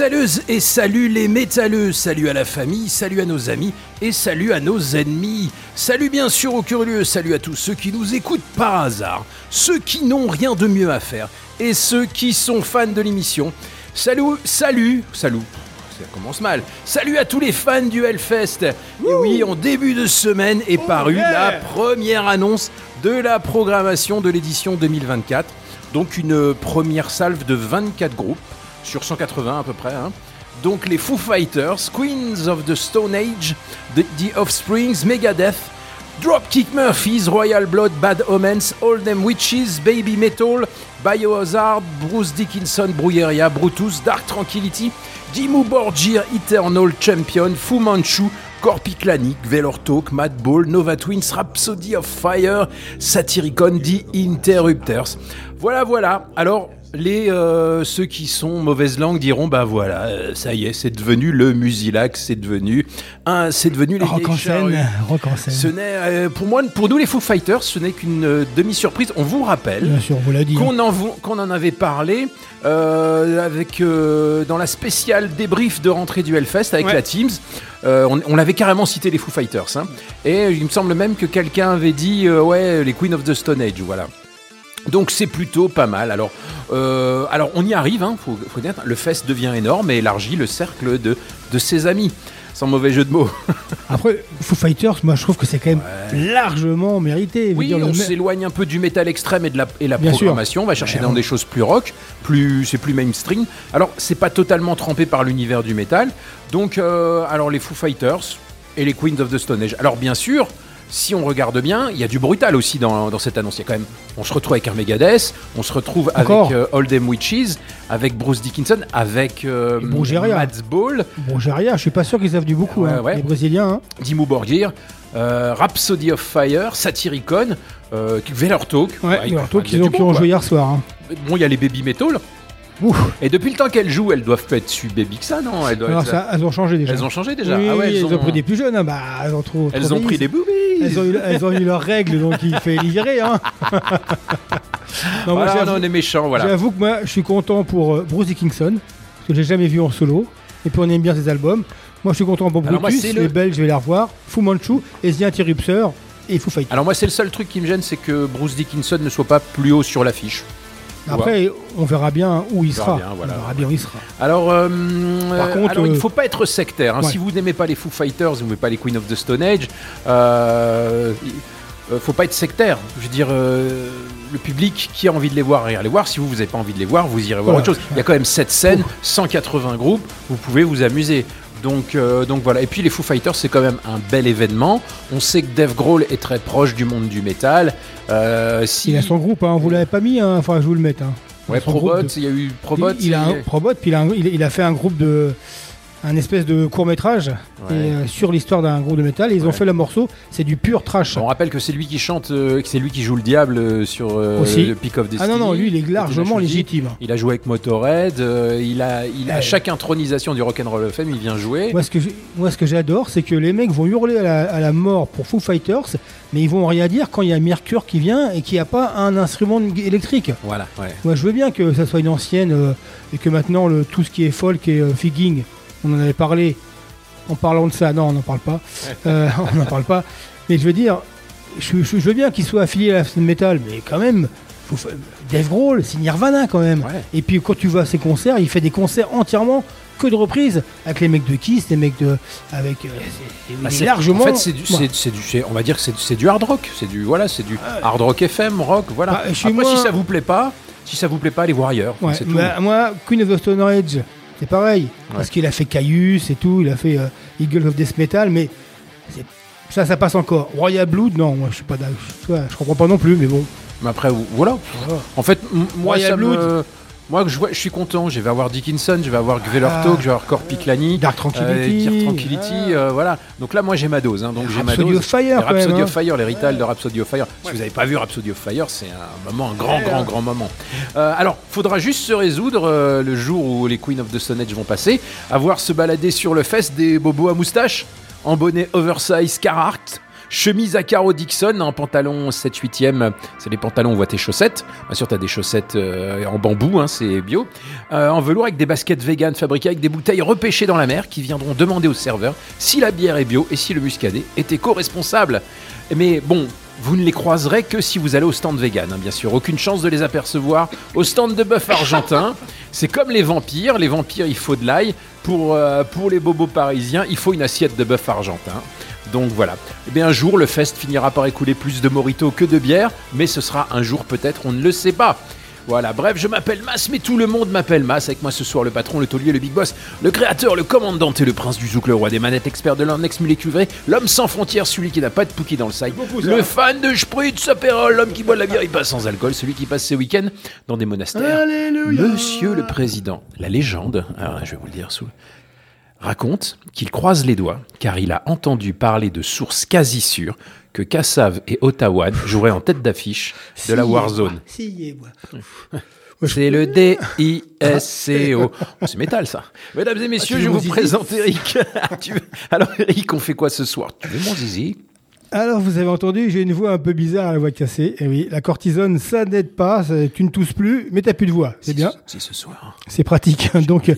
Métalleuses et salut les métalleux, salut à la famille, salut à nos amis et salut à nos ennemis. Salut bien sûr aux curieux, salut à tous ceux qui nous écoutent par hasard, ceux qui n'ont rien de mieux à faire et ceux qui sont fans de l'émission. Salut, salut, salut. Ça commence mal. Salut à tous les fans du Hellfest. Et oui, en début de semaine est parue la première annonce de la programmation de l'édition 2024. Donc une première salve de 24 groupes sur 180 à peu près. hein. Donc les Foo Fighters, Queens of the Stone Age, The, Offsprings, Megadeth, Dropkick Murphys, Royal Blood, Bad Omens, All Them Witches, Baby Metal, Biohazard, Bruce Dickinson, Brujeria, Brutus, Dark Tranquility, Dimmu Borgir, Eternal Champion, Fu Manchu, Corpiclanic, Veilor Talk, Madball, Nova Twins, Rhapsody of Fire, Satyricon, The Interrupters. Voilà, voilà. Alors, les euh, ceux qui sont mauvaise langue diront bah voilà, euh, ça y est, c'est devenu le Musilac, c'est devenu un, c'est devenu les Rock en scène, rock en scène. Ce n'est euh, pour moi, pour nous les Foo Fighters, ce n'est qu'une euh, demi-surprise. On vous rappelle Bien sûr, on vous l'a dit. qu'on en, qu'on en avait parlé euh, avec euh, dans la spéciale débrief de rentrée du Hellfest avec Ouais. la Teams. Euh, on on avait carrément cité les Foo Fighters. hein. Et il me semble même que quelqu'un avait dit euh, ouais les Queen of the Stone Age. Voilà. Donc c'est plutôt pas mal. Alors, euh, alors on y arrive, hein, faut, faut dire, le fest devient énorme et élargit le cercle de, de ses amis. Sans mauvais jeu de mots. Après, Foo Fighters, moi je trouve que c'est quand même largement mérité. Oui, dire, on s'éloigne un peu du métal extrême et de la, et la Bien sûr. programmation. On va chercher Ouais, dans des choses plus rock, plus c'est plus mainstream. Alors c'est pas totalement trempé par l'univers du métal. Donc euh, alors les Foo Fighters et les Queens of the Stone Age. Alors bien sûr. Si on regarde bien, il y a du brutal aussi dans, dans cette annonce. Il y a quand même, on se retrouve avec un Megadeth, on se retrouve Encore. avec euh, All Them Witches, avec Bruce Dickinson, avec euh. Mads Ball, rien, je suis pas sûr qu'ils savent du beaucoup, Ouais, hein, ouais. les Brésiliens. hein. Dimmu Borgir, euh, Rhapsody of Fire, Satyricon, euh, Talk. Ouais, qui, ont, joué hier soir. hein. Bon, il y a les Baby Metal. Ouh. Et depuis le temps qu'elles jouent, elles doivent pas être su baby que ça, non? Elles, doivent Alors être- ça, elles ont changé déjà. elles ont changé déjà. Oui, ah ouais, elles, ont... pris des plus jeunes. hein. Bah, elles ont trop. elles trop ont pris des boobies. Elles ont, eu, elles ont eu leurs règles, donc il fait virer. Hein. non, moi, Voilà, non, on est méchants, voilà. J'avoue que moi, je suis content pour euh, Bruce Dickinson, parce que j'ai jamais vu en solo. Et puis on aime bien ses albums. Moi, je suis content pour Alors, moi, Brutus, le- les Belges, je vais les revoir. Fu Manchu, The Interrupter et Foo Fighters. Alors moi, c'est le seul truc qui me gêne, c'est que Bruce Dickinson ne soit pas plus haut sur l'affiche. Après, on verra bien où il sera. bien, voilà. On verra bien où il sera. Alors, euh, Par euh, contre, alors, il ne euh, faut pas être sectaire. hein. ouais. Si vous n'aimez pas les Foo Fighters, vous n'aimez pas les Queen of the Stone Age, euh, il- faut pas être sectaire. Je veux dire, le public qui a envie de les voir, ira les voir. Si vous, vous n'avez pas envie de les voir, vous irez voir Voilà. autre chose. Il y a quand même 7 scènes, 180 groupes, vous pouvez vous amuser. Donc, euh, donc voilà. Et puis les Foo Fighters, c'est quand même un bel événement. On sait que Dave Grohl est très proche du monde du métal. Euh, si... Il a son groupe, hein. vous l'avez pas mis, il faudra que je vous le mette. Hein. Ouais, Probot, de- il y a eu Probot. il, il a un Probot, puis il a, un- il- il a fait un groupe de. Un espèce de court métrage sur l'histoire d'un groupe de métal. Et ils ont fait le morceau, c'est du pur trash. On rappelle que c'est lui qui chante, euh, que c'est lui qui joue le diable euh, sur euh, Aussi. le Peak of Destiny. Ah non, non, lui, il est largement légitime. Il a joué avec Motorhead. euh, il a, il a Ouais. chaque intronisation du Rock'n'Roll of Fame, il vient jouer. Moi, ce que j'ai- moi, ce que j'adore, c'est que les mecs vont hurler à la, à la mort pour Foo Fighters, mais ils vont rien dire quand il y a Mercure qui vient et qu'il n'y a pas un instrument électrique. Voilà. Moi, je veux bien que ça soit une ancienne euh, et que maintenant le, tout ce qui est folk et euh, figging, on en avait parlé en parlant de ça. Non, on n'en parle pas. Euh, on n'en parle pas. Mais je veux dire, je, je- je veux bien qu'il soit affilié à la scène métal, mais quand même, faut, fa- Dave Grohl, c'est Nirvana quand même. Ouais. Et puis quand tu vois ses concerts, il fait des concerts entièrement que de reprises avec les mecs de Kiss, les mecs de avec euh, c'est- Bah, largement. En fait, c'est du, Ouais. c'est- c'est du, c'est- on va dire que c'est du hard rock. C'est du, voilà, c'est du hard rock FM, rock, voilà. Bah, Après, moi- si ça vous plaît pas, si ça vous plaît pas, les Warriors, Ouais, c'est tout. bah, moi, Queen of the Stone Age, c'est pareil. Parce qu'il a fait Caius et tout, il a fait euh, Eagle of Death Metal, mais ça, ça passe encore. Royal Blood, non, moi je suis pas d'accord. Je, je comprends pas non plus, mais bon. Mais après, voilà. En fait, moi, Royal ça me- Blood. Moi, je, vois- je suis content. Je vais avoir Dickinson, je vais avoir Gvelertok, je vais avoir Corpiclani, Dark Tranquility. Dark Tranquility, Ah. euh, voilà. Donc là, moi, j'ai ma dose. hein, donc j'ai ma Rhapsody dose. of Fire, Les quand même, Rhapsody hein. of Fire, les Rital de Rhapsody of Fire. Si vous n'avez pas vu Rhapsody of Fire, c'est un moment, un grand, grand, grand moment. Euh, alors, faudra juste se résoudre euh, le jour où les Queen of the Stone Age vont passer, à voir se balader sur le fest des bobos à moustache, en bonnet oversize Carhartt. Chemise à carreaux Dixon, en pantalon 7-8e, c'est les pantalons, on voit tes chaussettes. Bien sûr, tu as des chaussettes euh, en bambou, hein, c'est bio. Euh, en velours avec des baskets vegan fabriquées avec des bouteilles repêchées dans la mer qui viendront demander au serveur si la bière est bio et si le muscadet est éco-responsable. Mais bon, vous ne les croiserez que si vous allez au stand vegan, hein, bien sûr. Aucune chance de les apercevoir au stand de bœuf argentin. C'est comme les vampires. Les vampires, il faut de l'ail. Pour, euh, pour les bobos parisiens, il faut une assiette de bœuf argentin. Donc voilà. Eh bien, un jour, le fest finira par écouler plus de moritos que de bière, mais ce sera un jour peut-être, on ne le sait pas. Voilà, bref, je m'appelle Mas, mais tout le monde m'appelle Mas. Avec moi ce soir, le patron, le taulier, le big boss, le créateur, le commandant et le prince du zouk, le roi des manettes, expert de l'index cuivré, l'homme sans frontières, celui qui n'a pas de pouki dans le side, le fan de Spritz, apérol, l'homme qui boit de la bière, il passe sans alcool, celui qui passe ses week-ends dans des monastères. Monsieur le président, la légende, alors je vais vous le dire sous raconte qu'il croise les doigts car il a entendu parler de sources quasi sûres que Kassav et Ottawa joueraient en tête d'affiche de la Warzone. Si. C'est le D-I-S-C-O. Oh, c'est métal ça. Mesdames et messieurs, tu je vous présente Eric. Veux- Alors Eric, on fait quoi ce soir? Tu veux mon zizi? Alors, vous avez entendu, j'ai une voix un peu bizarre, la voix cassée. Et oui, la cortisone, ça n'aide pas, ça- tu ne tousses plus, mais t'as plus de voix. C'est bien, ce- Si ce soir. c'est pratique. Donc,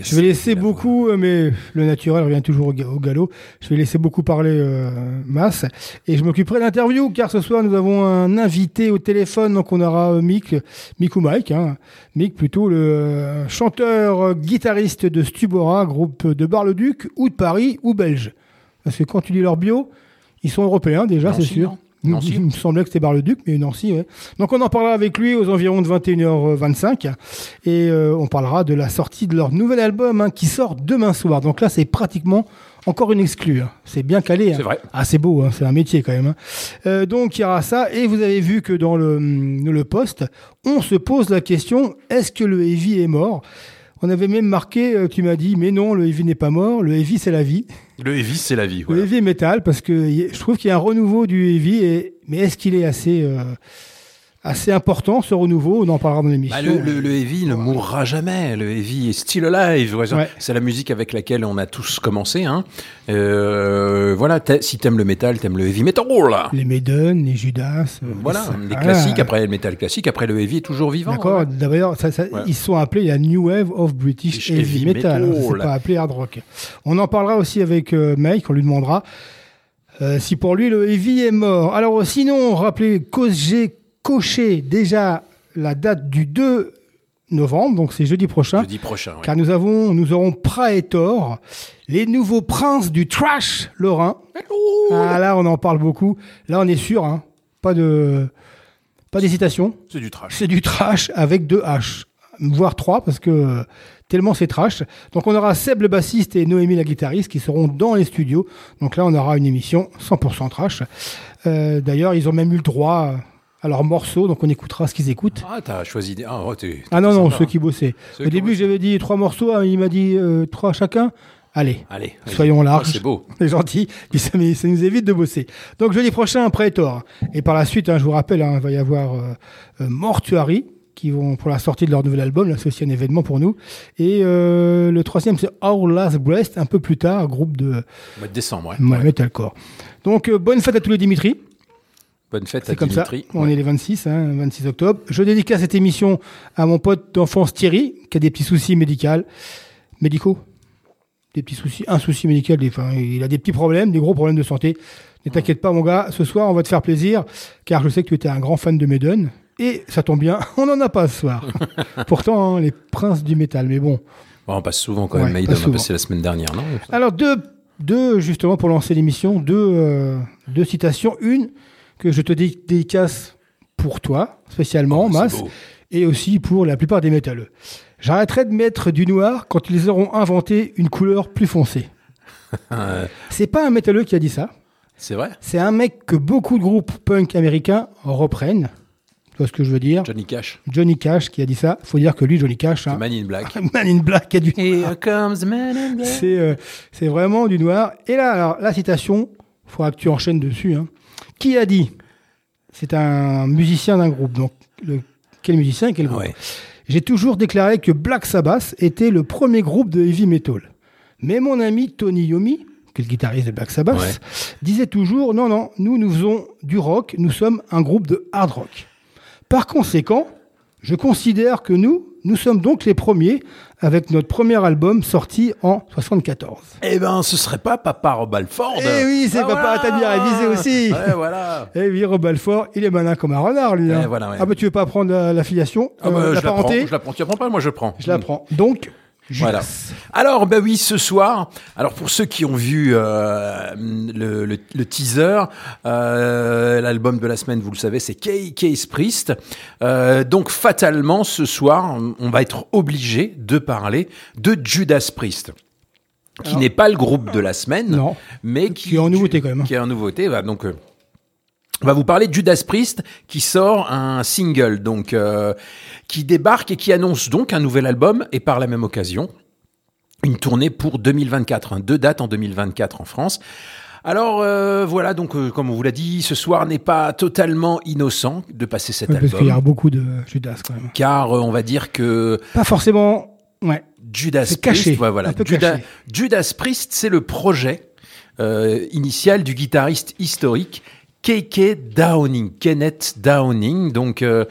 je vais laisser la beaucoup, mais le naturel revient toujours au, ga- au galop. Je vais laisser beaucoup parler euh, Mass. Et je m'occuperai de l'interview, car ce soir, nous avons un invité au téléphone. Donc, on aura euh, Mick, Mick ou Mike, hein. Mick plutôt, le euh, chanteur euh, guitariste de Stubora, groupe de Bar-le-Duc, ou de Paris, ou belge. Parce que quand tu lis leur bio, ils sont européens déjà, c'est sûr. non Nancy. Il me semblait que c'était Bar-le-Duc, mais Nancy, ouais. Donc on en parlera avec lui aux environs de 21h25 et euh, on parlera de la sortie de leur nouvel album hein, qui sort demain soir. Donc là, c'est pratiquement encore une exclue. hein. C'est bien calé. hein. C'est vrai. Ah, c'est beau, c'est un métier quand même. Euh, donc il y aura ça. Et vous avez vu que dans le, le poste, on se pose la question est-ce que le Heavy est mort? On avait même marqué, euh, tu m'as dit, mais non, le heavy n'est pas mort, le heavy c'est la vie. Le heavy, c'est la vie. Le voilà. heavy metal, parce que je trouve qu'il y a un renouveau du heavy, et, mais est-ce qu'il est assez, euh, assez important ce renouveau On en parlera dans l'émission. Bah, le, le- le heavy ne mourra jamais. Le heavy est still alive. Ouais. C'est la musique avec laquelle on a tous commencé. Hein. Euh, voilà, si t'aimes le métal, t'aimes le heavy metal. là. Les Maiden, les Judas. euh, Voilà, les ah, classiques. Après le métal classique. Après le heavy est toujours vivant. D'accord, ouais. d'ailleurs, Ouais. ils sont appelés la New Wave of British Heavy Heavy, Metal. Metal. C'est pas appelé hard rock. On en parlera aussi avec euh, Mike, on lui demandera euh, si pour lui le heavy est mort. Alors, sinon, rappelez que j'ai coché déjà la date du 2 novembre, donc c'est jeudi prochain. Jeudi prochain. ouais. Car nous avons, nous aurons Praetor, les nouveaux princes du trash lorrain. Ah là, on en parle beaucoup. Là, on est sûr, hein, pas de, pas d'hésitation. C'est du trash. C'est du trash avec deux H, voire trois, parce que tellement c'est trash. Donc on aura Seb le bassiste et Noémie la guitariste qui seront dans les studios. Donc là, on aura une émission 100% trash. Euh, D'ailleurs, ils ont même eu le droit à leurs morceaux, donc on écoutera ce qu'ils écoutent. Ah, t'as choisi des. Ah, oh, Ah non, non, sympa, ceux hein. qui bossaient. Ceux Au début, j'avais dit trois morceaux, hein, il m'a dit euh, trois chacun. Allez, Allez, soyons Oh, larges. c'est beau. C'est gentil, puis ça, nous évite de bosser. Donc jeudi prochain, un Predator. Et par la suite, hein, je vous rappelle, hein, il va y avoir euh, euh, Mortuary, qui vont pour la sortie de leur nouvel album, là c'est aussi un événement pour nous. Et euh, le troisième, c'est Our Last Breast, un peu plus tard, groupe de mois de décembre, ouais. ouais, Ouais. metalcore. Donc euh, bonne fête à tous les Dimitri. Bonne fête à comme Dimitri. ça. On est les 26, hein, 26 octobre. Je dédicace cette émission à mon pote d'enfance Thierry, qui a des petits soucis médicaux. Médicaux Des petits soucis, un souci médical, des- enfin, il a des petits problèmes, des gros problèmes de santé. Ne t'inquiète pas, mon gars. Ce soir, on va te faire plaisir, car je sais que tu étais un grand fan de Maiden. Et ça tombe bien, on n'en a pas ce soir. Pourtant, hein, les princes du métal. Mais bon, Bon, on passe souvent quand Ouais, même. pas Maiden, on a passé la semaine dernière, non? Alors, deux, deux, justement, pour lancer l'émission, deux, euh, deux citations. Une que je te dé- dédicace pour toi, spécialement, Oh, c'est Mas, beau. et aussi pour la plupart des métalleux. J'arrêterai de mettre du noir quand ils auront inventé une couleur plus foncée. C'est pas un métalleux qui a dit ça, c'est vrai? C'est un mec que beaucoup de groupes punk américains reprennent. Tu vois ce que je veux dire? Johnny Cash. Johnny Cash qui a dit ça. Faut dire que lui, Johnny Cash, hein, Man in Black. Man in Black a du Here comes the man in black. C'est euh, c'est vraiment du noir. Et là, alors, la citation, il faudra que tu enchaînes dessus. hein. Qui a dit? C'est un musicien d'un groupe. Donc, le, quel musicien quel groupe? Ouais. J'ai toujours déclaré que Black Sabbath était le premier groupe de heavy metal. Mais mon ami Tony Yomi, qui est le guitariste de Black Sabbath, Ouais. disait toujours non, non, nous, nous faisons du rock, nous sommes un groupe de hard rock. Par conséquent, je considère que nous, nous sommes donc les premiers avec notre premier album sorti en 74. Eh ben, ce serait pas Papa Rob Alford. Eh oui, c'est Papa, t'as bien révisé aussi. Ouais, voilà. Eh oui, Rob Alford, il est malin comme un renard, lui. hein. Eh, voilà, ouais. Ah bah tu veux pas prendre la, la filiation, Ah euh, bah, la je la prends. parenté Je la prends. Tu la prends pas Moi, je prends. Je la prends. Donc, Voilà. Alors, bah oui, ce soir. Alors, pour ceux qui ont vu euh, le, le- le teaser, euh, l'album de la semaine, vous le savez, c'est Kay Case Priest. Euh, donc, fatalement, ce soir, on va être obligé de parler de Judas Priest. Qui n'est pas le groupe de la semaine, Non. mais qui, Qui est en nouveauté quand même. Qui est en nouveauté. Voilà, donc, euh, on va vous parler de Judas Priest qui sort un single, donc euh, qui débarque et qui annonce donc un nouvel album et par la même occasion une tournée pour 2024, hein, deux dates en 2024 en France. Alors euh, voilà, donc euh, comme on vous l'a dit, ce soir n'est pas totalement innocent de passer cet Ouais, parce qu'il y a album, beaucoup de Judas quand même. car euh, on va dire que Pas forcément. Ouais. Judas C'est Priest, caché, ouais, voilà, un peu Judas, caché. Judas Priest, c'est le projet euh, initial du guitariste historique K.K. Downing, Kenneth Downing. Donc, euh,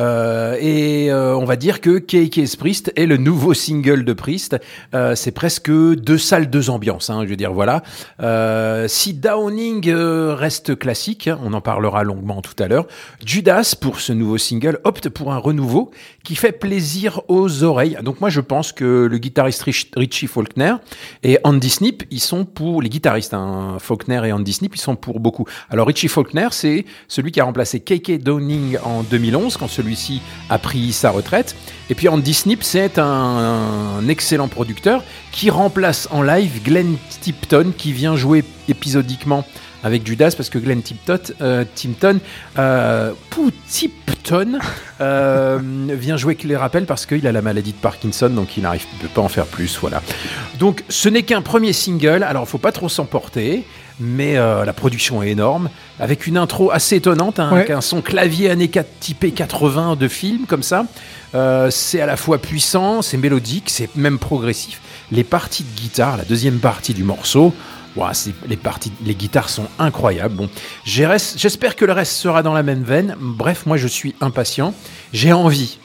euh, et euh, on va dire que K.K. Priest est le nouveau single de Priest. Euh, c'est presque deux salles, deux ambiances. Hein, je veux dire, voilà. Euh, si Downing euh, reste classique, hein, on en parlera longuement tout à l'heure. Judas, pour ce nouveau single, opte pour un renouveau qui fait plaisir aux oreilles. Donc moi, je pense que le guitariste Rich- Richie Faulkner et Andy Snip, ils sont pour les guitaristes. Hein, Faulkner et Andy Snip, ils sont pour beaucoup. Alors Richie Faulkner, c'est celui qui a remplacé K.K. Downing en 2011 quand celui-ci a pris sa retraite. Et puis Andy Snip, c'est un, excellent producteur qui remplace en live Glenn Tipton qui vient jouer épisodiquement avec Judas parce que Glenn Tipton, euh, euh, Tipton euh, vient jouer les rappels parce qu'il a la maladie de Parkinson donc il n'arrive il pas en faire plus voilà. Donc ce n'est qu'un premier single alors faut pas trop s'emporter mais euh, la production est énorme avec une intro assez étonnante hein, Ouais. avec un son clavier années 4, typé 80 de film comme ça. Euh, c'est à la fois puissant, c'est mélodique, c'est même progressif. Les parties de guitare, la deuxième partie du morceau, c'est- les, parties, les guitares sont incroyables. Bon, j'espère que le reste sera dans la même veine. Bref, moi je suis impatient. J'ai envie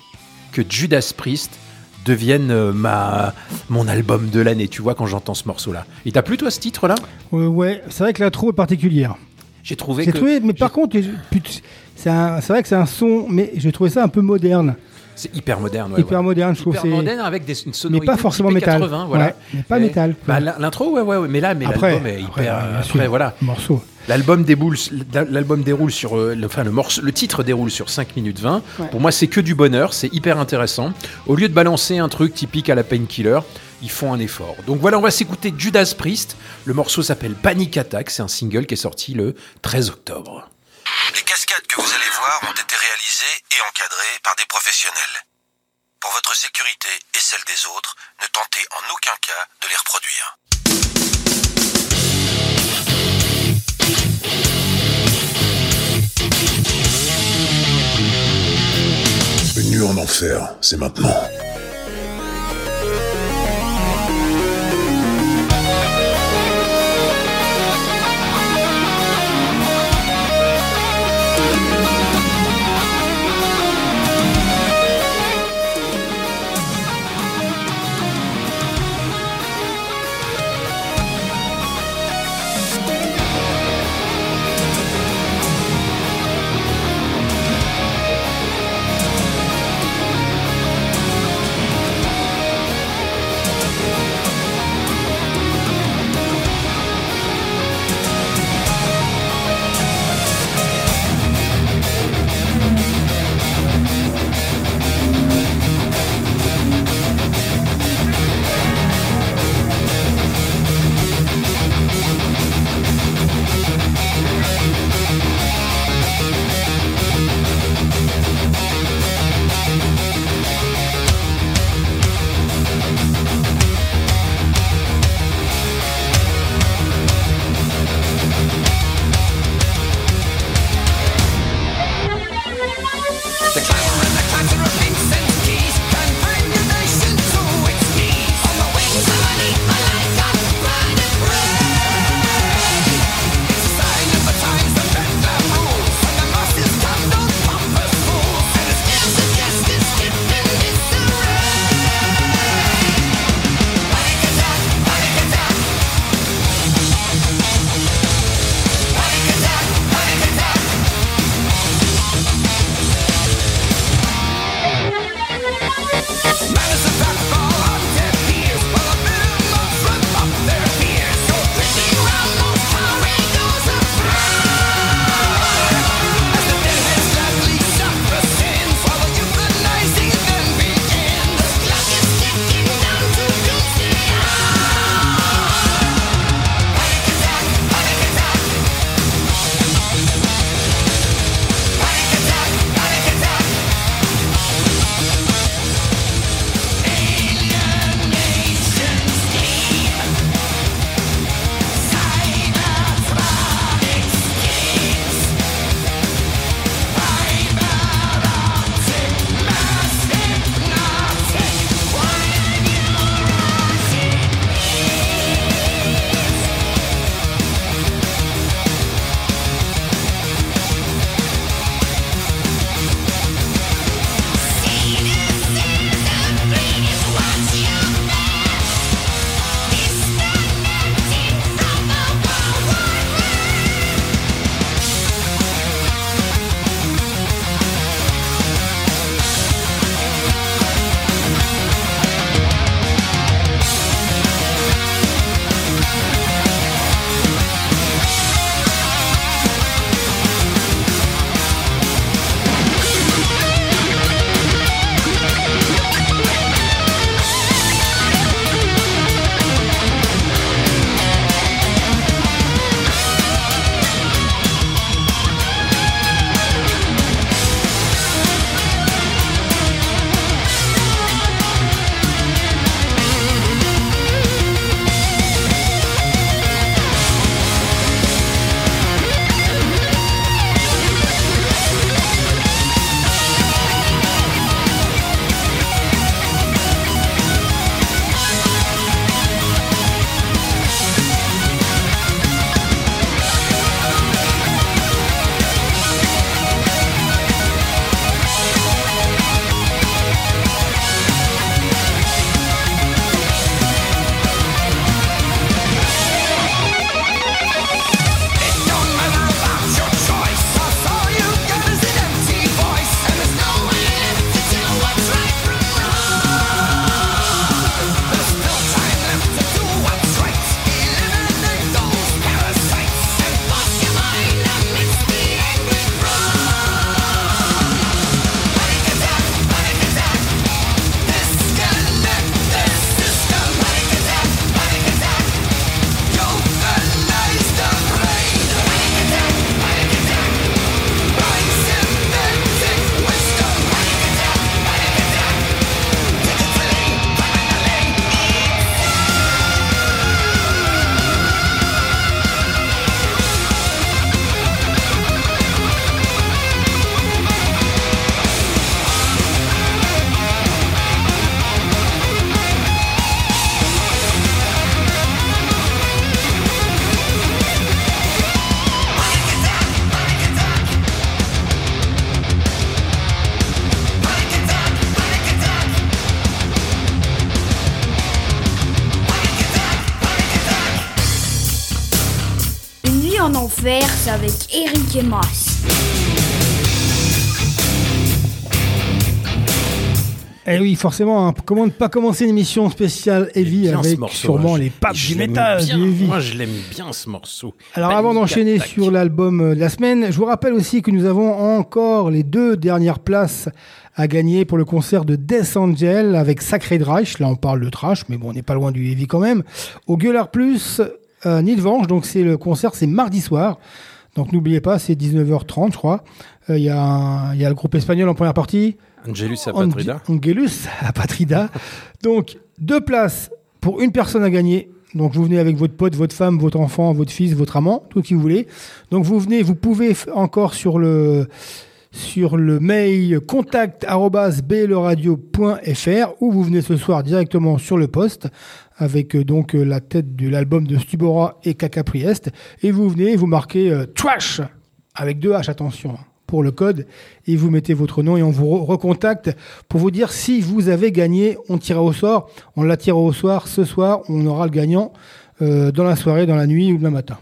que Judas Priest devienne euh, ma, mon album de l'année, tu vois, quand j'entends ce morceau-là. Il t'a plu, toi, ce titre-là? Euh, ouais, c'est vrai que l'intro est particulière. J'ai trouvé J'ai que trouvé, mais par contre, c'est vrai que c'est un son, mais j'ai trouvé ça un peu moderne. c'est hyper moderne. ouais, hyper ouais. moderne, je trouve. Hyper c'est- moderne avec des, une Mais sonorité pas forcément métal. 80, voilà. Ouais, mais pas Et- métal. bah, l'intro, ouais, ouais, ouais, mais là, mais Après, l'album est hyper. après, bien après, voilà. Morceau. L'album déboule, l'album déroule sur, euh, le, enfin le morceau, le titre déroule sur 5 minutes 20. Ouais. Pour moi, c'est que du bonheur, c'est hyper intéressant. Au lieu de balancer un truc typique à la Painkiller, ils font un effort. Donc voilà, on va s'écouter Judas Priest. Le morceau s'appelle Panic Attack, c'est un single qui est sorti le 13 octobre. Les cascades que vous allez voir ont été réalisées et encadrées par des professionnels. Pour votre sécurité et celle des autres, ne tentez en aucun cas de les reproduire. En enfer, c'est maintenant. Faire, c'est avec Eric et Mas. Eh oui, forcément, hein, comment ne pas commencer une émission spéciale Heavy avec morceau, sûrement hein, les papes du métal, bien. du Heavy. Moi, je l'aime bien ce morceau. Alors avant d'enchaîner sur l'album euh, de la semaine, je vous rappelle aussi que nous avons encore les deux dernières places à gagner pour le concert de Death Angel avec Sacred Reich. Là on parle de trash, mais bon on n'est pas loin du heavy quand même. Au Gueulard Plus, euh, Nilvange, donc c'est le concert, c'est mardi soir. Donc n'oubliez pas, c'est 19h30 je crois. Euh, Il y, a y le groupe espagnol en première partie. Angelus Apatrida. Ange- Angelus Apatrida. Donc, deux places pour une personne à gagner. Donc, vous venez avec votre pote, votre femme, votre enfant, votre fils, votre amant, tout ce que vous voulez. Donc, vous venez, vous pouvez encore sur le, sur le mail contact.bleradio.fr ou vous venez ce soir directement sur le poste avec euh, donc euh, la tête de l'album de Stubora et Caca Priest. Et vous venez vous marquez euh, trash avec deux H attention hein, pour le code. Et vous mettez votre nom et on vous re- recontacte pour vous dire si vous avez gagné. On tirera au sort. On la tire au soir. Ce soir on aura le gagnant dans la soirée dans la nuit ou demain matin.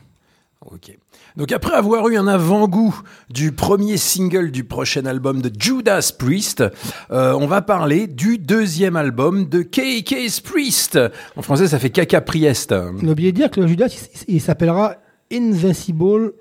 Ok. Donc après avoir eu un avant-goût du premier single du prochain album de Judas Priest, euh, on va parler du deuxième album de KK's Priest. En français, ça fait Caca Priest. on a oublié de dire que le Judas il, il s'appellera Invincible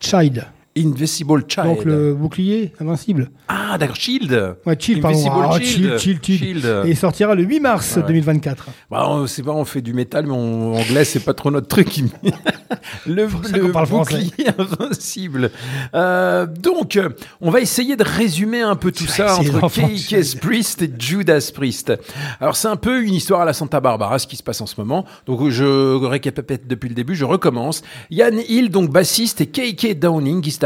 Child Invisible Child. donc le bouclier invincible Ah, d'accord, Shield. Ouais, chill, pardon. Invisible Ah, Shield. Shield. Et il sortira le 8 mars Ouais. 2024. Bah, on- c'est pas, on fait du métal, mais en anglais, c'est pas trop notre truc. le le parle français. bouclier invincible. Euh, donc, on va essayer de résumer un peu tout ça entre KK's Priest et Judas Priest. Alors, c'est un peu une histoire à la Santa Barbara, ce qui se passe en ce moment. Donc, je récapitule depuis le début, je recommence. Yann Hill, donc bassiste, et KK Downing, guitariste,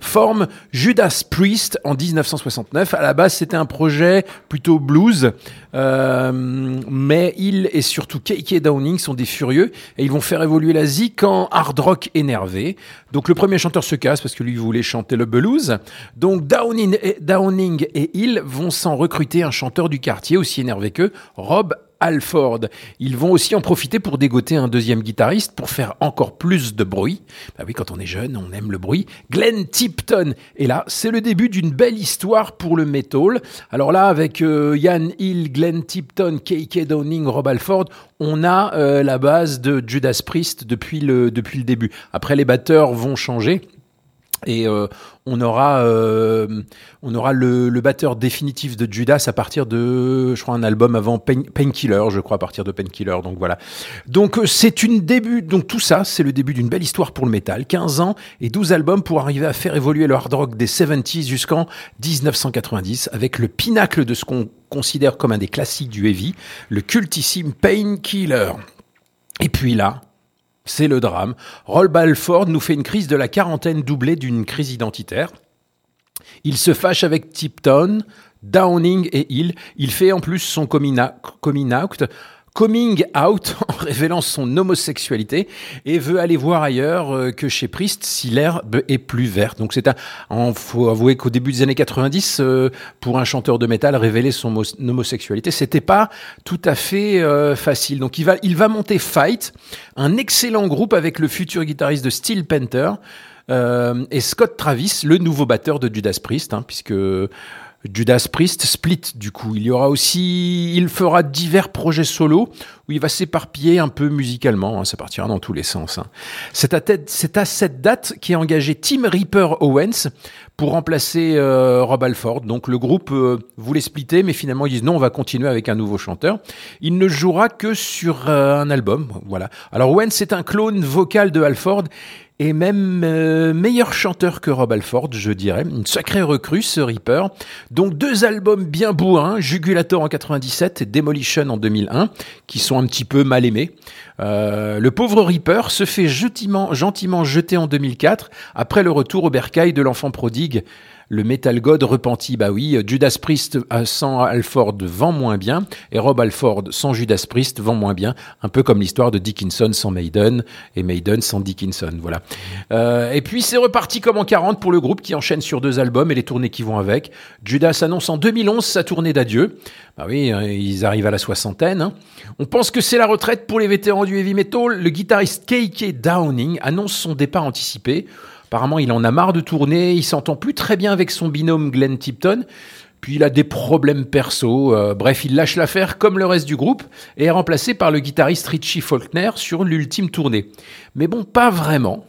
forment Judas Priest en 1969. À la base, c'était un projet plutôt blues, euh, mais Hill et surtout KK Downing sont des furieux et ils vont faire évoluer la zik hard rock énervé. Donc le premier chanteur se casse parce que lui voulait chanter le blues. Donc Downing et, Downing et Hill vont s'en recruter un chanteur du quartier aussi énervé qu'eux, Rob Alford. Ils vont aussi en profiter pour dégoter un deuxième guitariste pour faire encore plus de bruit. Bah oui, quand on est jeune, on aime le bruit. Glenn Tipton. Et là, c'est le début d'une belle histoire pour le metal. Alors là, avec euh, Ian Hill, Glenn Tipton, KK Downing, Rob Alford, on a euh, la base de Judas Priest depuis le, depuis le début. Après, les batteurs vont changer. Et euh, on aura, euh, on aura le, le batteur définitif de Judas à partir de, je crois, un album avant Pain- Painkiller, je crois, à partir de Painkiller. Donc voilà. Donc euh, c'est une début, donc tout ça, c'est le début d'une belle histoire pour le métal. 15 ans et 12 albums pour arriver à faire évoluer le hard rock des 70s jusqu'en 1990 avec le pinacle de ce qu'on considère comme un des classiques du heavy, le cultissime Painkiller. Et puis là, c'est le drame. Roll Balford nous fait une crise de la quarantaine doublée d'une crise identitaire. Il se fâche avec Tipton, Downing et Hill. Il fait en plus son coming out, coming out en révélant son homosexualité et veut aller voir ailleurs euh, que chez Priest si l'herbe est plus verte. Donc c'est un, faut avouer qu'au début des années 90, euh, pour un chanteur de métal, révéler son mos- homosexualité, c'était pas tout à fait euh, facile. Donc il va, il va monter Fight, un excellent groupe avec le futur guitariste de Steel Panther. Euh, et Scott Travis, le nouveau batteur de Judas Priest, hein, puisque Judas Priest split du coup. Il y aura aussi, il fera divers projets solo où il va s'éparpiller un peu musicalement. hein, ça partira dans tous les sens. hein. C'est à, cette date qu'est engagé Tim Reaper Owens pour remplacer euh, Rob Alford. Donc le groupe euh, voulait splitter, mais finalement ils disent non, on va continuer avec un nouveau chanteur. Il ne jouera que sur euh, un album. Voilà. Alors Owens c'est un clone vocal de Alford et même euh, meilleur chanteur que Rob Alford, je dirais. Une sacrée recrue, ce Reaper. Donc deux albums bien bourrins, Jugulator en 97 et Demolition en 2001, qui sont un petit peu mal aimés. Euh, le pauvre Reaper se fait gentiment, gentiment jeter en 2004, après le retour au bercail de l'enfant prodigue Le Metal God repenti, bah oui, Judas Priest euh, sans Alford vend moins bien, et Rob Alford sans Judas Priest vend moins bien, un peu comme l'histoire de Dickinson sans Maiden, et Maiden sans Dickinson, voilà. Euh, et puis c'est reparti comme en 40 pour le groupe qui enchaîne sur deux albums et les tournées qui vont avec. Judas annonce en 2011 sa tournée d'adieu. Bah oui, hein, ils arrivent à la soixantaine. hein. On pense que c'est la retraite pour les vétérans du heavy metal. Le guitariste K.K. Downing annonce son départ anticipé. Apparemment, il en a marre de tourner, il s'entend plus très bien avec son binôme Glenn Tipton. Puis il a des problèmes perso. euh, bref, il lâche l'affaire comme le reste du groupe et est remplacé par le guitariste Richie Faulkner sur l'ultime tournée. Mais bon, pas vraiment.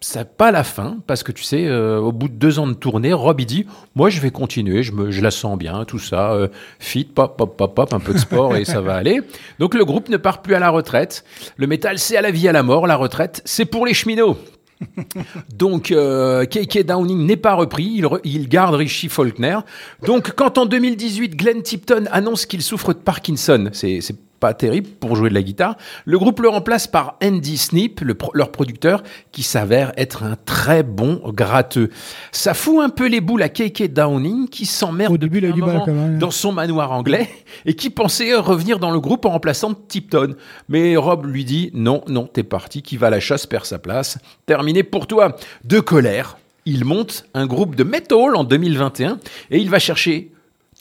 Ça pas la fin, parce que tu sais, euh, au bout de deux ans de tournée, Rob dit Moi je vais continuer, je, me, la sens bien, tout ça, euh, fit, pop, pop, pop, pop, un peu de sport et ça va aller. Donc le groupe ne part plus à la retraite. Le métal, c'est à la vie, à la mort. La retraite, c'est pour les cheminots. Donc, euh, KK Downing n'est pas repris, il, il garde Richie Faulkner. Donc, quand en 2018, Glenn Tipton annonce qu'il souffre de Parkinson, c'est pas terrible pour jouer de la guitare, le groupe le remplace par Andy Snip, le pro- leur producteur, qui s'avère être un très bon gratteux. Ça fout un peu les boules à KK Downing, qui s'emmerde Au début, il a eu depuis du un mal, moment quand même. dans son manoir anglais et qui pensait revenir dans le groupe en remplaçant Tipton. Mais Rob lui dit non, non, t'es parti, qui va à la chasse perd sa place. Terminé pour toi. De colère, il monte un groupe de metal en 2021 et il va chercher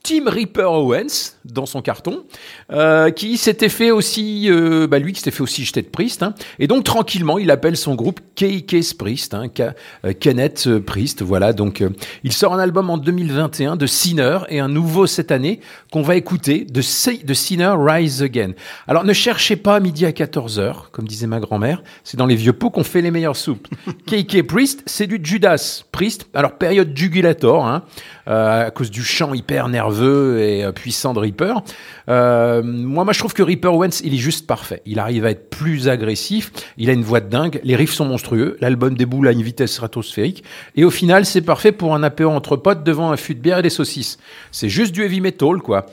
Tim Reaper Owens dans son carton, euh, qui s'était fait aussi, euh, bah lui qui s'était fait aussi jeter de Priest, hein. et donc tranquillement il appelle son groupe KK's Priest, hein, K- euh, Kenneth euh, Priest, voilà. Donc euh, il sort un album en 2021 de Sinner et un nouveau cette année qu'on va écouter de, Si- de Sinner Rise Again. Alors ne cherchez pas à midi à 14h, comme disait ma grand-mère, c'est dans les vieux pots qu'on fait les meilleures soupes. KK Priest, c'est du Judas Priest, alors période jugulator, hein, à cause du chant hyper nerveux et euh, puissant de Reaper. Euh, moi, moi, je trouve que Reaper Owens, il est juste parfait. Il arrive à être plus agressif. Il a une voix de dingue. Les riffs sont monstrueux. L'album déboule à une vitesse stratosphérique. Et au final, c'est parfait pour un apéro entre potes devant un fût de bière et des saucisses. C'est juste du heavy metal, quoi.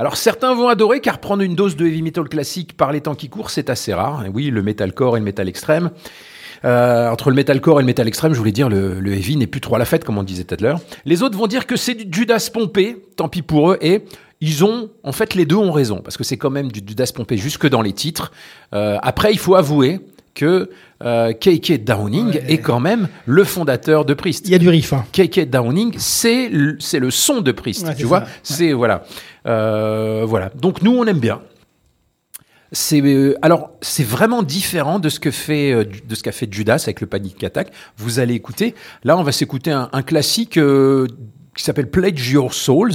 Alors certains vont adorer car prendre une dose de heavy metal classique par les temps qui courent, c'est assez rare. Oui, le metalcore et le metal extrême. Euh, entre le metalcore et le metal extrême, je voulais dire, le, le heavy n'est plus trop à la fête, comme on disait tout à l'heure. Les autres vont dire que c'est du Judas pompé, tant pis pour eux, et ils ont, en fait, les deux ont raison, parce que c'est quand même du Judas pompé jusque dans les titres. Euh, après, il faut avouer que euh, KK Downing Ouais. est quand même le fondateur de Priest. Il y a du riff. Hein. KK Downing, c'est le, c'est le son de Priest, Ouais, tu vois. ouais. C'est voilà, Euh, voilà. Donc nous, on aime bien. C'est euh, alors c'est vraiment différent de ce que fait euh, de ce qu'a fait Judas avec le Panic Attack. Vous allez écouter. Là, on va s'écouter un, un classique euh, qui s'appelle Pledge Your Souls.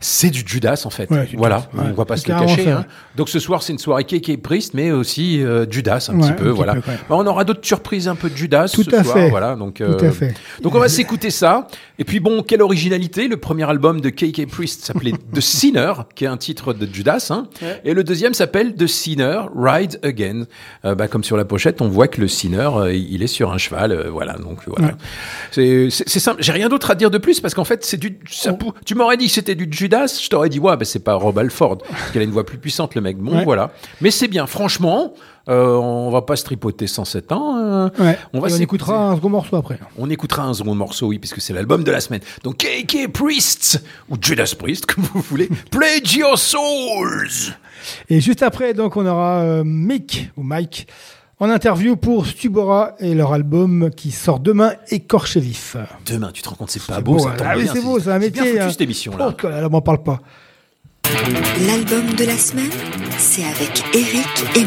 C'est du Judas en fait. Ouais, Judas, voilà, ouais. on va pas se le cacher. hein. Donc ce soir, c'est une soirée KK Priest, mais aussi euh, Judas un Ouais, petit peu. un petit voilà. peu. Bah, on aura d'autres surprises un peu de Judas Tout ce à soir. fait. Voilà, donc Tout euh, à fait. donc on va s'écouter ça. Et puis bon, quelle originalité Le premier album de KK Priest s'appelait The Sinner, qui est un titre de Judas. Hein. Et le deuxième s'appelle The Sinner Ride Again. Euh, bah, comme sur la pochette, on voit que le Sinner, euh, il est sur un cheval. euh, voilà, donc voilà. Ouais. C'est- C'est c'est simple. J'ai rien d'autre à dire de plus parce qu'en fait, c'est du. ça Tu m'aurais dit que c'était du Judas, je t'aurais dit ouais, bah, c'est pas Rob Alford, parce qu'il a une voix plus puissante, le mec. Bon, Ouais. voilà. Mais c'est bien. Franchement, euh, on va pas se tripoter 107 ans. euh, Ouais. On va on écoutera un second morceau après. on écoutera un second morceau, oui, puisque c'est l'album de la semaine. Donc KK Priest, ou Judas Priest, comme vous voulez. Pledge Your Souls Et juste après, donc, on aura euh, Mick ou Mike en interview pour Stubora et leur album qui sort demain, Écorché vif. Demain, tu te rends compte, c'est pas beau, beau, ça hein. tombe Ah oui, bien, c'est beau, c'est un bien métier, foutu, hein. cette émission-là. Oh, là, là, m'en parle pas. L'album de la semaine, c'est avec Eric et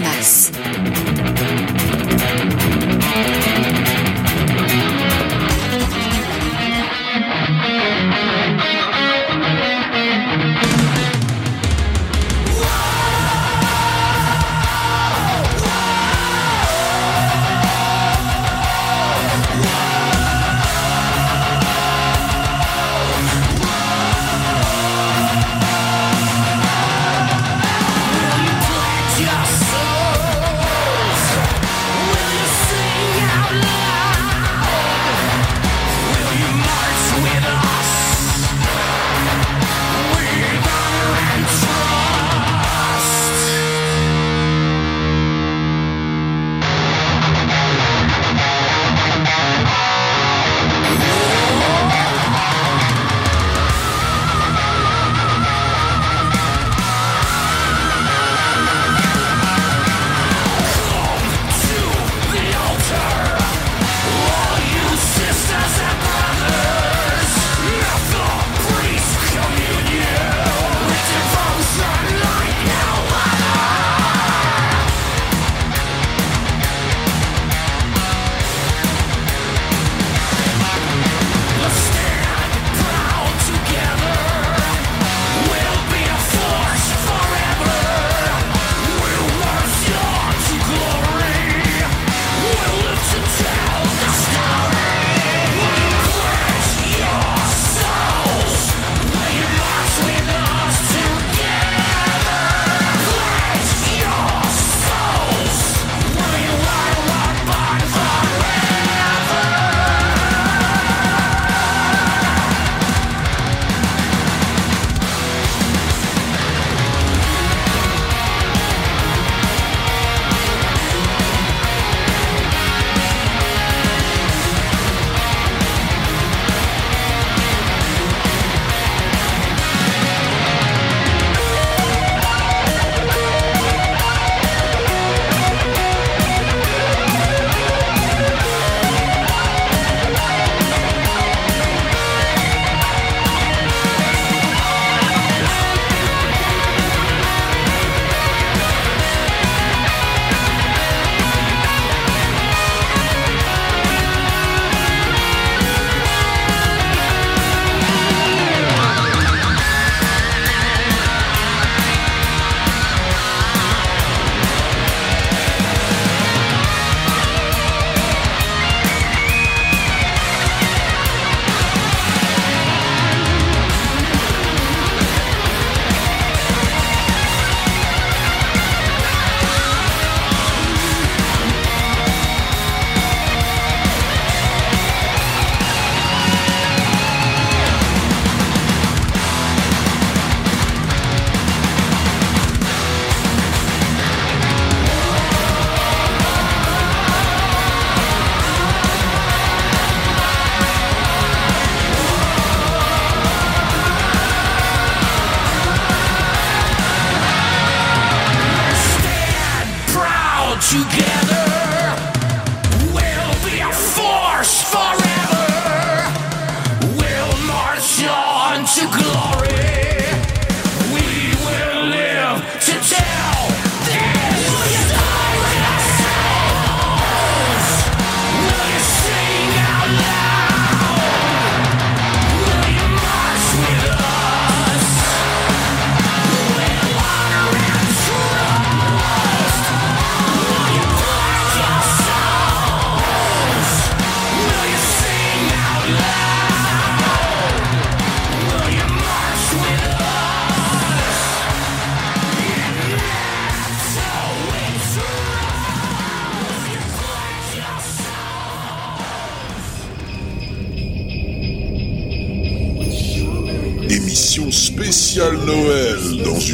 you get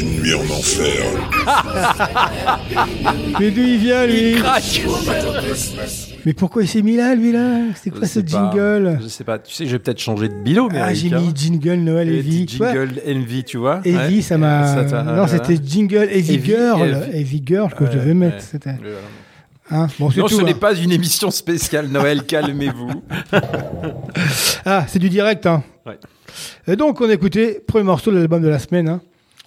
une nuit en enfer. Mais d'où il vient, lui Mais pourquoi il s'est mis là, lui, là? C'est quoi ce pas. jingle? Je sais pas. Tu sais, je vais peut-être changer de bilo, mais Ah, j'ai mis jingle Noël vois, jingle Envy, tu vois. Ouais. ça m'a. Non, c'était jingle Heavy, Girl. Heavy Girl que je devais mettre. ouais. C'était. Hein bon, c'est Non, tout. ce hein. n'est pas une émission spéciale Noël, calmez-vous. Ah, c'est du direct. Hein. Ouais. Et donc, on a écouté premier morceau de l'album de la semaine.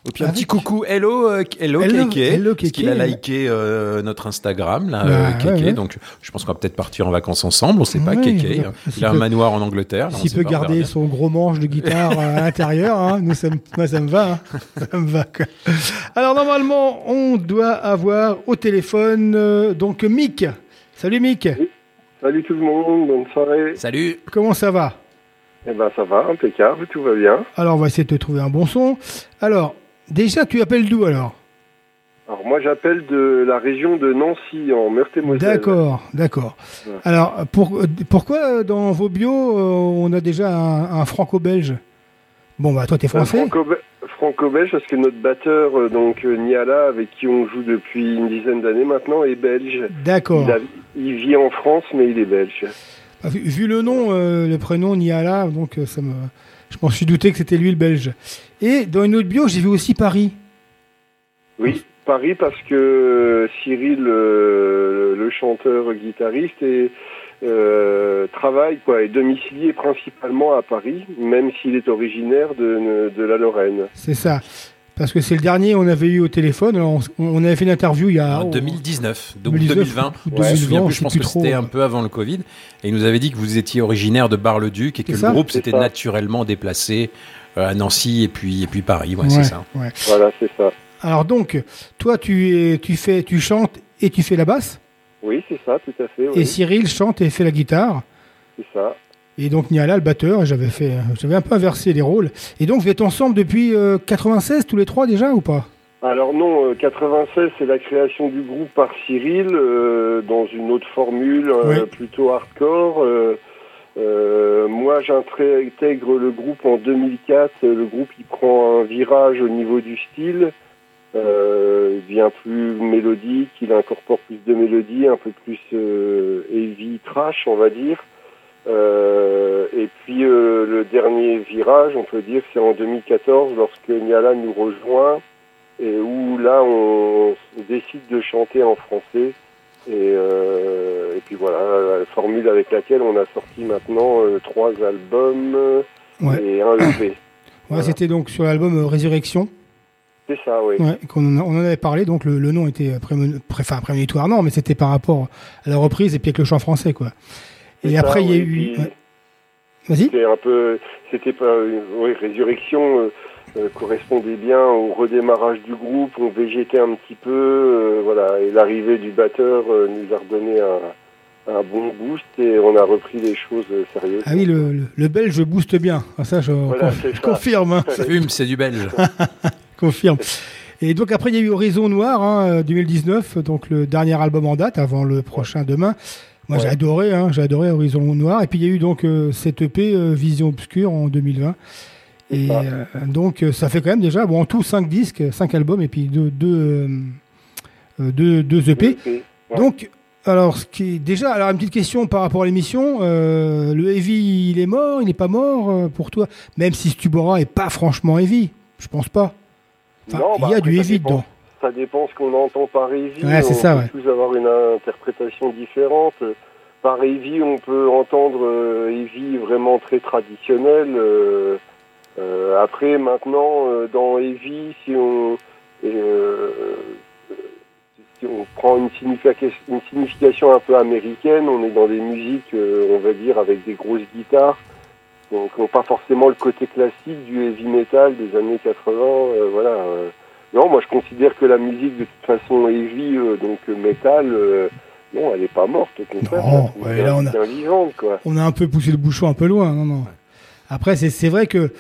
Et puis un petit coucou, hello, euh, hello, Hello, Keke, hello, parce qu'il a liké euh, notre Instagram, là, Bah, euh, Keke. ouais, ouais. Donc, je pense qu'on va peut-être partir en vacances ensemble. On sait pas, Ouais, Keke. il- hein. Il a un manoir en Angleterre. S'il peut garder son gros manche de guitare euh, à l'intérieur, hein, nous, ça me, moi, ça me va. hein. Ça me va quoi. Alors, normalement, on doit avoir au téléphone euh, donc Mick. Salut Mick, Salut tout le monde, bonne soirée. Salut. comment ça va? Eh ben ça va, impeccable, tout va bien. Alors, on va essayer de te trouver un bon son. Alors, déjà, tu appelles d'où alors Alors moi j'appelle de la région de Nancy en Meurthe-et-Moselle. D'accord, d'accord. Ouais. Alors, pour, pourquoi euh, dans vos bios, euh, on a déjà un, un franco-belge? Bon, bah, toi, t'es français Franco- Franco-belge parce que notre batteur, euh, donc Niala, avec qui on joue depuis une dizaine d'années maintenant, est belge. D'accord. Il, vit en France mais il est belge. Ah, Vu, vu le nom, euh, le prénom Niala, donc ça me, je m'en suis douté que c'était lui le belge. Et dans une autre bio, j'ai vu aussi Paris. Oui, Paris parce que Cyril, euh, le chanteur guitariste, est, euh, travaille quoi, est domicilié principalement à Paris, même s'il est originaire de, de la Lorraine. C'est ça. Parce que c'est le dernier on avait eu au téléphone. Alors, on, on avait fait une interview il y a. En oh, 2019, donc 2019, 2020. ou Je me souviens 2020, plus, je pense que c'était un peu avant le Covid. Et il nous avait dit que vous étiez originaire de Bar-le-Duc et que le groupe s'était naturellement déplacé euh, à Nancy et puis, et puis Paris. Ouais, Ouais, c'est ça. ouais. Voilà, c'est ça. Alors donc, toi, tu, tu, fais, tu chantes et tu fais la basse? Oui, c'est ça, tout à fait. Et Cyril chante et fait la guitare. c'est ça. Et donc Niala, le batteur, j'avais fait, j'avais un peu inversé les rôles. Et donc vous êtes ensemble depuis euh, 96 tous les trois déjà ou pas? Alors non, euh, 96, c'est la création du groupe par Cyril euh, dans une autre formule, euh, Oui. plutôt hardcore. Euh, moi, j'intègre le groupe en 2004. Le groupe, il prend un virage au niveau du style. Euh, il devient plus mélodique, il incorpore plus de mélodie, un peu plus euh, heavy trash, on va dire. Et puis le dernier virage, on peut dire, c'est en 2014 lorsque Niala nous rejoint et où là on décide de chanter en français. Et, euh, et puis voilà, la formule avec laquelle on a sorti maintenant euh, trois albums Ouais. et un EP. Ouais, Voilà. C'était donc sur l'album euh, Résurrection. C'est ça, oui. Ouais, on en avait parlé, donc le, le nom était pré- prémonitoire, non, mais c'était par rapport à la reprise et puis avec le chant français, quoi. Et après, il y a eu. Puis, ouais. C'était un peu, c'était pas, oui, Résurrection euh, euh, correspondait bien au redémarrage du groupe. On végétait un petit peu, euh, voilà, et l'arrivée du batteur euh, nous a redonné un, un bon boost et on a repris les choses sérieuses. Ah oui, le, le, le belge booste bien. Ah, ça, je, Voilà, conf- c'est je ça. confirme. hein, Fume, c'est du belge. confirme. Et donc après, il y a eu Horizon Noir, hein, 2019, donc le dernier album en date, avant le prochain demain. Moi, j'ai adoré, hein, j'ai adoré Horizon Noir. Et puis il y a eu donc euh, cette EP euh, Vision Obscure en 2020. Et euh, donc ça fait quand même déjà, bon, en tout 5 disques, 5 albums et puis 2 deux, deux, deux, deux EP. Ouais. Donc, alors, ce qui est déjà, alors une petite question par rapport à l'émission. le heavy, il est mort, il n'est pas mort pour toi, même si Stubora est pas franchement heavy. Je pense pas. Enfin, Non, il bah, y a après, du heavy dedans. Ça dépend ce qu'on entend par heavy. Ouais, on ça, peut ouais. tous avoir une interprétation différente. Par heavy, on peut entendre euh, heavy vraiment très traditionnel. euh, euh, après, maintenant, dans heavy, si on, si on prend une, significa- une signification un peu américaine, on est dans des musiques, on va dire, avec des grosses guitares. Donc, on pas forcément le côté classique du heavy metal des années 80. euh, voilà. Non, moi je considère que la musique de toute façon euh, donc euh, metal, euh, non, elle est pas morte, au contraire. Non, est ouais, bien- là, on a- vivante, quoi. On a un peu poussé le bouchon un peu loin. Non, non. Après, c'est vrai que,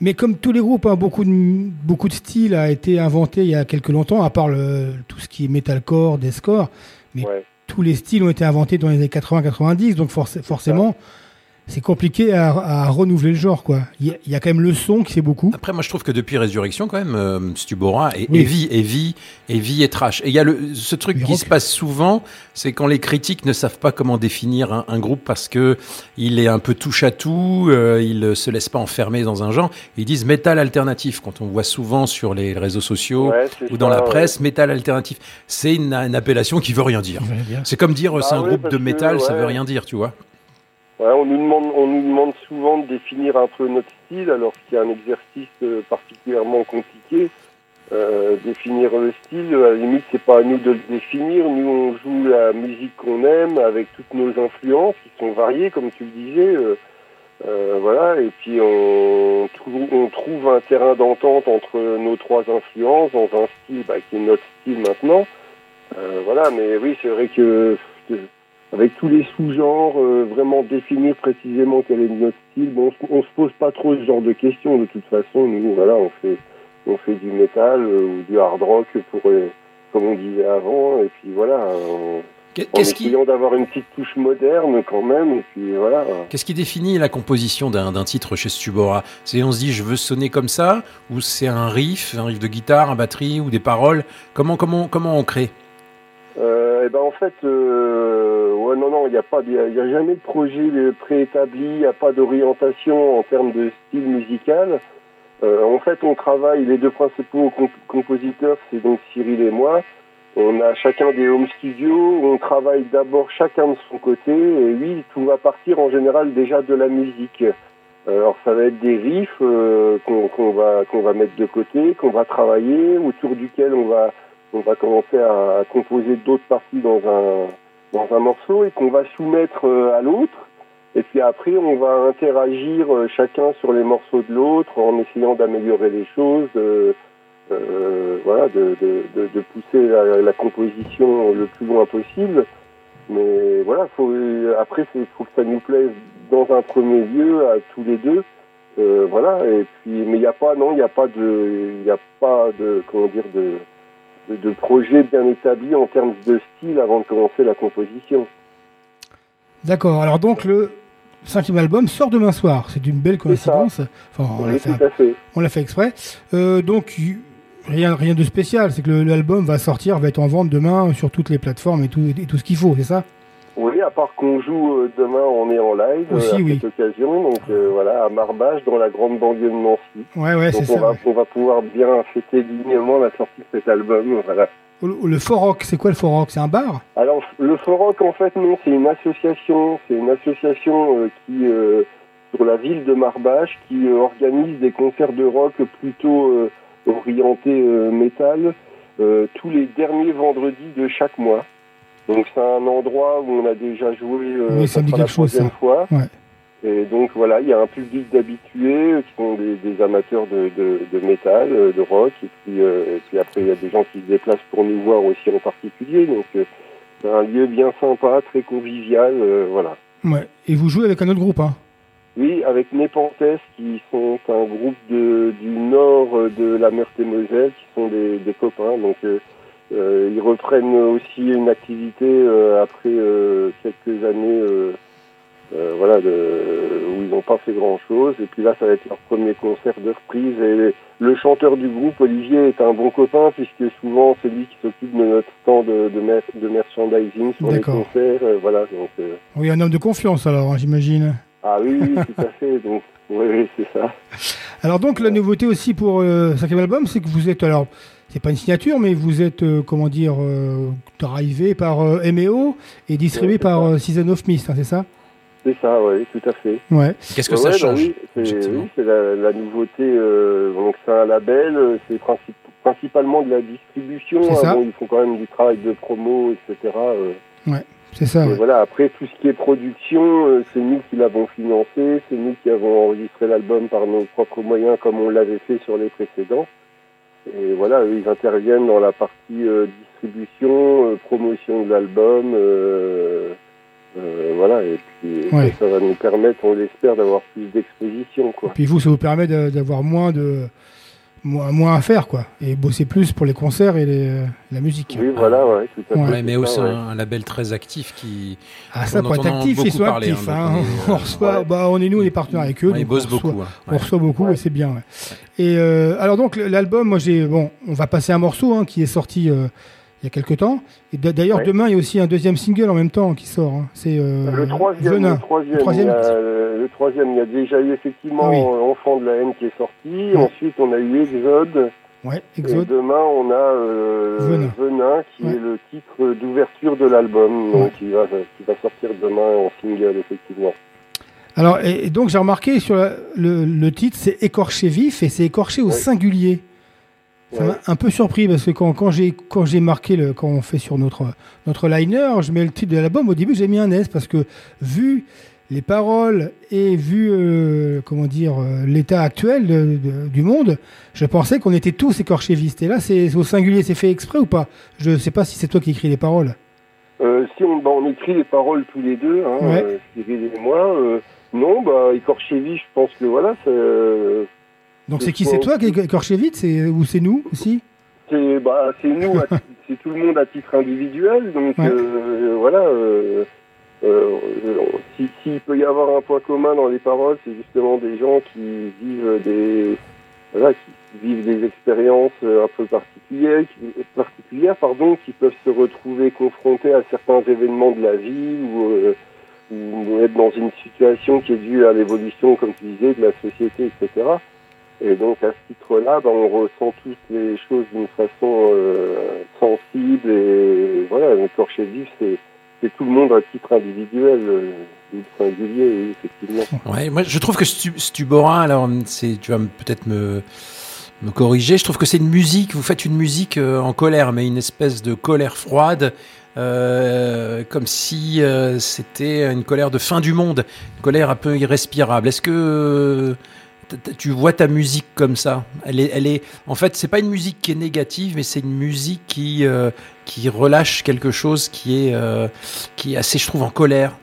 mais comme tous les groupes, hein, beaucoup de beaucoup de styles a été inventé il y a quelques longtemps, à part le, tout ce qui est metalcore, deathcore. Mais Ouais. tous les styles ont été inventés dans les années 80-90, donc forc- forcément, c'est compliqué à, à renouveler le genre, quoi. Il y, a- il y a quand même le son qui fait beaucoup. Après, moi, je trouve que depuis Résurrection, quand même, euh, Stubora est Oui. heavy, heavy, heavy et trash. Et il y a le, ce truc Mais qui rock. se passe souvent, c'est quand les critiques ne savent pas comment définir un, un groupe parce que il est un peu touche à tout, euh, il se laisse pas enfermer dans un genre. Ils disent métal alternatif. Quand on voit souvent sur les réseaux sociaux Ouais, ou dans ça, la ouais. presse, métal alternatif, c'est une, une appellation qui veut rien dire. C'est comme dire euh, c'est Ah un ouais, groupe de que, métal, ça ouais. veut rien dire, tu vois. On, nous demande, souvent de définir un peu notre style, alors qu'il y a un exercice euh, particulièrement compliqué. Euh, définir le style, à la limite, c'est pas à nous de le définir. Nous, on joue la musique qu'on aime avec toutes nos influences qui sont variées, comme tu le disais. euh, voilà, et puis on trouve, un terrain d'entente entre nos trois influences dans un style bah, qui est notre style maintenant. Voilà, mais oui, c'est vrai que avec tous les sous-genres, euh, vraiment définir précisément quel est notre style. Bon, on, on se pose pas trop ce genre de questions de toute façon. Nous, voilà, on fait, on fait du métal euh, ou du hard rock pour, euh, comme on disait avant. Et puis voilà, en, Qu'est- en qui, essayant d'avoir une petite touche moderne quand même. Et puis voilà. Qu'est-ce qui définit la composition d'un d'un titre chez Stubora C'est on se dit je veux sonner comme ça ou c'est un riff, un riff de guitare, un batterie ou des paroles? Comment comment comment on crée? Euh, et ben en fait, euh, ouais, non, non, il n'y a pas, il a, a jamais de projet préétabli, il n'y a pas d'orientation en termes de style musical. Euh, en fait, on travaille, les deux principaux comp- compositeurs, c'est donc Cyril et moi. On a chacun des home studios, on travaille d'abord chacun de son côté, et oui, tout va partir en général déjà de la musique. Alors ça va être des riffs qu'on va qu'on va mettre de côté, qu'on va travailler, autour duquel on va on va commencer à, composer d'autres parties dans un dans un morceau et qu'on va soumettre euh, à l'autre. Et puis après, on va interagir euh, chacun sur les morceaux de l'autre en essayant d'améliorer les choses, euh, voilà, de, de, de, pousser la, composition le plus loin possible. Mais voilà, faut, après, il faut que ça nous plaise dans un premier lieu à tous les deux. Voilà, et puis, mais il n'y a pas, non, il n'y a pas de, il n'y a pas de, comment dire, de, de, projet bien établi en termes de style avant de commencer la composition. D'accord. Alors donc le cinquième album sort demain soir. C'est une belle coïncidence. Enfin, on l'a fait, fait. on l'a fait exprès. Euh, donc rien, rien de spécial. C'est que l'album va sortir, va être en vente demain sur toutes les plateformes et tout, et tout ce qu'il faut, c'est ça? Oui, à part qu'on joue euh, demain, on est en live Aussi, euh, à oui. cette occasion, donc euh, voilà, à Marbache, dans la grande banlieue de Nancy. Ouais, ouais, donc on ça. va, ouais. on va pouvoir bien fêter dignement la sortie de cet album. Voilà. Le, Rock, c'est quoi le Fort Rock C'est un bar? Alors, le Foroc, en fait, non, c'est une association. C'est une association euh, qui, sur la ville de Marbache, qui organise des concerts de rock plutôt orientés métal tous les derniers vendredis de chaque mois. Donc, c'est un endroit où on a déjà joué euh, Oui, ça me dit pour la chose, troisième ça. fois. Ouais. Et donc, voilà, il y a un public d'habitués qui sont des, des amateurs de, de, de métal, euh, de rock. Et puis, euh, et puis après, il y a des gens qui se déplacent pour nous voir aussi en particulier. Donc, euh, c'est un lieu bien sympa, très convivial, voilà. Ouais. Et vous jouez avec un autre groupe, hein? Oui, avec Népantes, qui sont un groupe de, du nord de la Meurthe-et-Moselle, qui sont des, des copains. Donc, euh, euh, ils reprennent aussi une activité euh, après euh, quelques années, voilà, de, où ils n'ont pas fait grand-chose. Et puis là, ça va être leur premier concert de reprise. Et le chanteur du groupe, Olivier, est un bon copain, puisque souvent, c'est lui qui s'occupe de notre stand de, de, mer- de merchandising sur les concerts. voilà, donc... Oui, un homme de confiance alors, hein, j'imagine. ah oui, oui, tout à fait. Donc, oui, oui, c'est ça. Alors donc la nouveauté aussi pour le cinquième album, c'est que vous êtes alors c'est pas une signature, mais vous êtes euh, comment dire euh, drivé par euh, MEO et distribué Ouais, par ça. euh, Season of Mist, hein, c'est ça? C'est ça, oui, tout à fait. Ouais. Qu'est-ce que Ouais, ça bah change oui, c'est oui, la, la nouveauté. euh, donc c'est un label, c'est princi- principalement de la distribution. C'est hein, ça. bon, ils font quand même du travail de promo, etc. euh, C'est ça. et ouais. voilà. Après tout ce qui est production, euh, c'est nous qui l'avons financé, c'est nous qui avons enregistré l'album par nos propres moyens, comme on l'avait fait sur les précédents. Et voilà, eux, ils interviennent dans la partie euh, distribution, euh, promotion de l'album. euh, voilà, et puis Ouais. ça, ça va nous permettre, on l'espère, d'avoir plus d'exposition. quoi. Puis vous, ça vous permet d'avoir moins de moins, moins à faire, quoi. Et bosser plus pour les concerts et les, euh, la musique. Oui, voilà, ouais, tout à fait. Ouais, Ouais, mais aussi un, un label très actif qui. Ah, ça, on pour être actif, ils beaucoup sont actifs. hein, hein. donc on euh, reçoit, ouais. bah, on est nous, on est partenaires avec eux. Ouais, ils bossent on reçoit- beaucoup. hein. On reçoit beaucoup Ouais. et c'est bien. ouais. Et euh, alors donc l'album, moi j'ai bon, on va passer un morceau hein, qui est sorti euh, il y a quelques temps. Et d'a- d'ailleurs Ouais. demain il y a aussi un deuxième single en même temps qui sort. hein. C'est euh, Le troisième, Venin. le troisième, Le troisième. Il y a, le troisième, il y a déjà eu effectivement Ah oui. euh, Enfant de la haine qui est sorti. Ensuite, on a eu Exode. Ouais, Et demain, on a euh, Venin. Venin, qui Ouais. est le titre d'ouverture de l'album, donc qui va, qui va sortir demain en single, effectivement. Alors et, et donc j'ai remarqué sur la- le, le titre c'est écorché vif et c'est écorché au Ouais. singulier. Ça m'a un peu surpris parce que quand, quand j'ai quand j'ai marqué le quand on fait sur notre notre liner, je mets le titre de l'album. Au début j'ai mis un S parce que vu les paroles et vu euh, comment dire euh, l'état actuel de- de- du monde, je pensais qu'on était tous écorchévistes. Et là c'est au singulier, c'est fait exprès ou pas? Je sais pas si c'est toi qui écris les paroles. Euh, si on, bah, on écrit les paroles tous les deux, hein, Ouais. euh, et moi, non, bah, écorché vif, je pense que voilà, c'est, Donc c'est qui C'est toi C'est ou c'est nous aussi? C'est, bah, nous, c'est tout le monde à titre individuel, donc Ouais. euh, voilà. Euh, euh, si- S'il peut y avoir un point commun dans les paroles, c'est justement des gens qui vivent des, voilà, qui vivent des expériences euh, un peu particulières, qui, particulières, pardon, qui peuvent se retrouver confrontés à certains événements de la vie ou, euh, ou être dans une situation qui est due à l'évolution, comme tu disais, de la société, etc. Et donc à ce titre-là, ben, on ressent tous les choses d'une façon euh, sensible et voilà, un corché vif, c'est c'est tout le monde à titre individuel, euh, effectivement. Ouais, moi je trouve que Stu- Stubora, alors c'est, tu vas peut-être me, corriger, je trouve que c'est une musique, vous faites une musique euh, en colère, mais une espèce de colère froide, euh, comme si c'était une colère de fin du monde, une colère un peu irrespirable. Est-ce que tu vois ta musique comme ça elle est, elle est, En fait, c'est pas une musique qui est négative, mais c'est une musique qui, euh, qui relâche quelque chose qui est, euh, qui est assez, je trouve, en colère.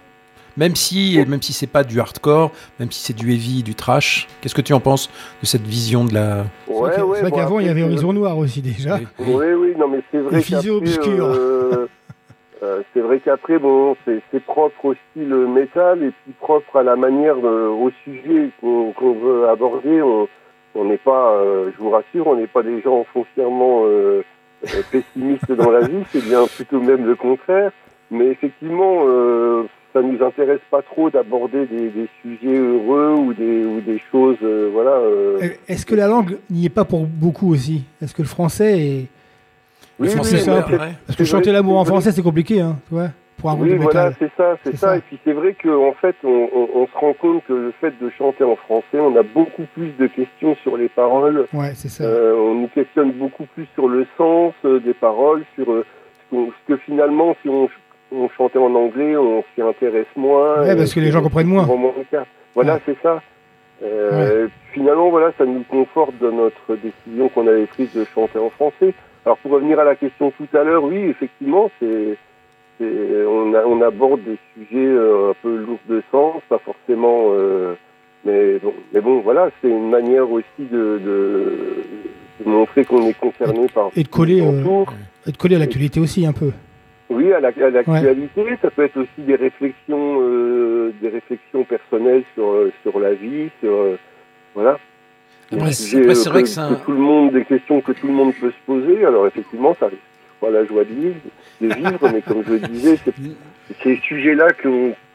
Même si, même si c'est pas du hardcore, même si c'est du heavy, du trash, qu'est-ce que tu en penses de cette vision de la C'est vrai que- c'est vrai bon, qu'avant il y avait c'est- Horizon Noir aussi déjà. Oui. Oui, oui, non, mais c'est vrai Les obscurs. euh, euh, c'est vrai qu'après, bon, c'est propre au style métal et puis propre à la manière, euh, au sujet qu'on veut aborder. On n'est pas, euh, je vous rassure, on n'est pas des gens foncièrement pessimistes dans la vie, c'est bien plutôt même le contraire. Mais effectivement, ça nous intéresse pas trop d'aborder des, des sujets heureux ou des, ou des choses, voilà. Est-ce que la langue n'y est pas pour beaucoup aussi? Est-ce que le français est oui, oui, c'est simple. c'est- ouais. Parce que chanter l'amour en français c'est compliqué hein, pour un groupe Oui, de voilà, c'est ça, c'est ça. ça. Et puis c'est vrai qu'en fait, on, on- on se rend compte que le fait de chanter en français, on a beaucoup plus de questions sur les paroles. Ouais, c'est ça. Euh, on nous questionne beaucoup plus sur le sens euh, des paroles, sur euh, ce, que finalement, si on, on chantait en anglais, on s'y intéresse moins. Ouais, parce que les gens comprennent moins. cas. Voilà, Ouais. c'est ça. Euh, Finalement, voilà, ça nous conforte dans notre décision qu'on avait prise de chanter en français. Alors pour revenir à la question tout à l'heure, oui, effectivement, c'est c'est- on, a- on aborde des sujets euh, un peu lourds de sens, pas forcément. euh, mais, bon, mais bon, voilà, c'est une manière aussi de, de, de montrer qu'on est concerné par. Et de coller, euh. Et de coller à l'actualité aussi un peu. Oui, à la- à l'actualité, ça peut être aussi des réflexions, des réflexions personnelles sur sur la vie, sur voilà. Après, c'est- après, c'est vrai que, que c'est un- tout le monde, des questions que tout le monde peut se poser. Alors effectivement, ça risque pas la joie de vivre, de vivre, mais comme je le disais, c'est ces sujets-là qui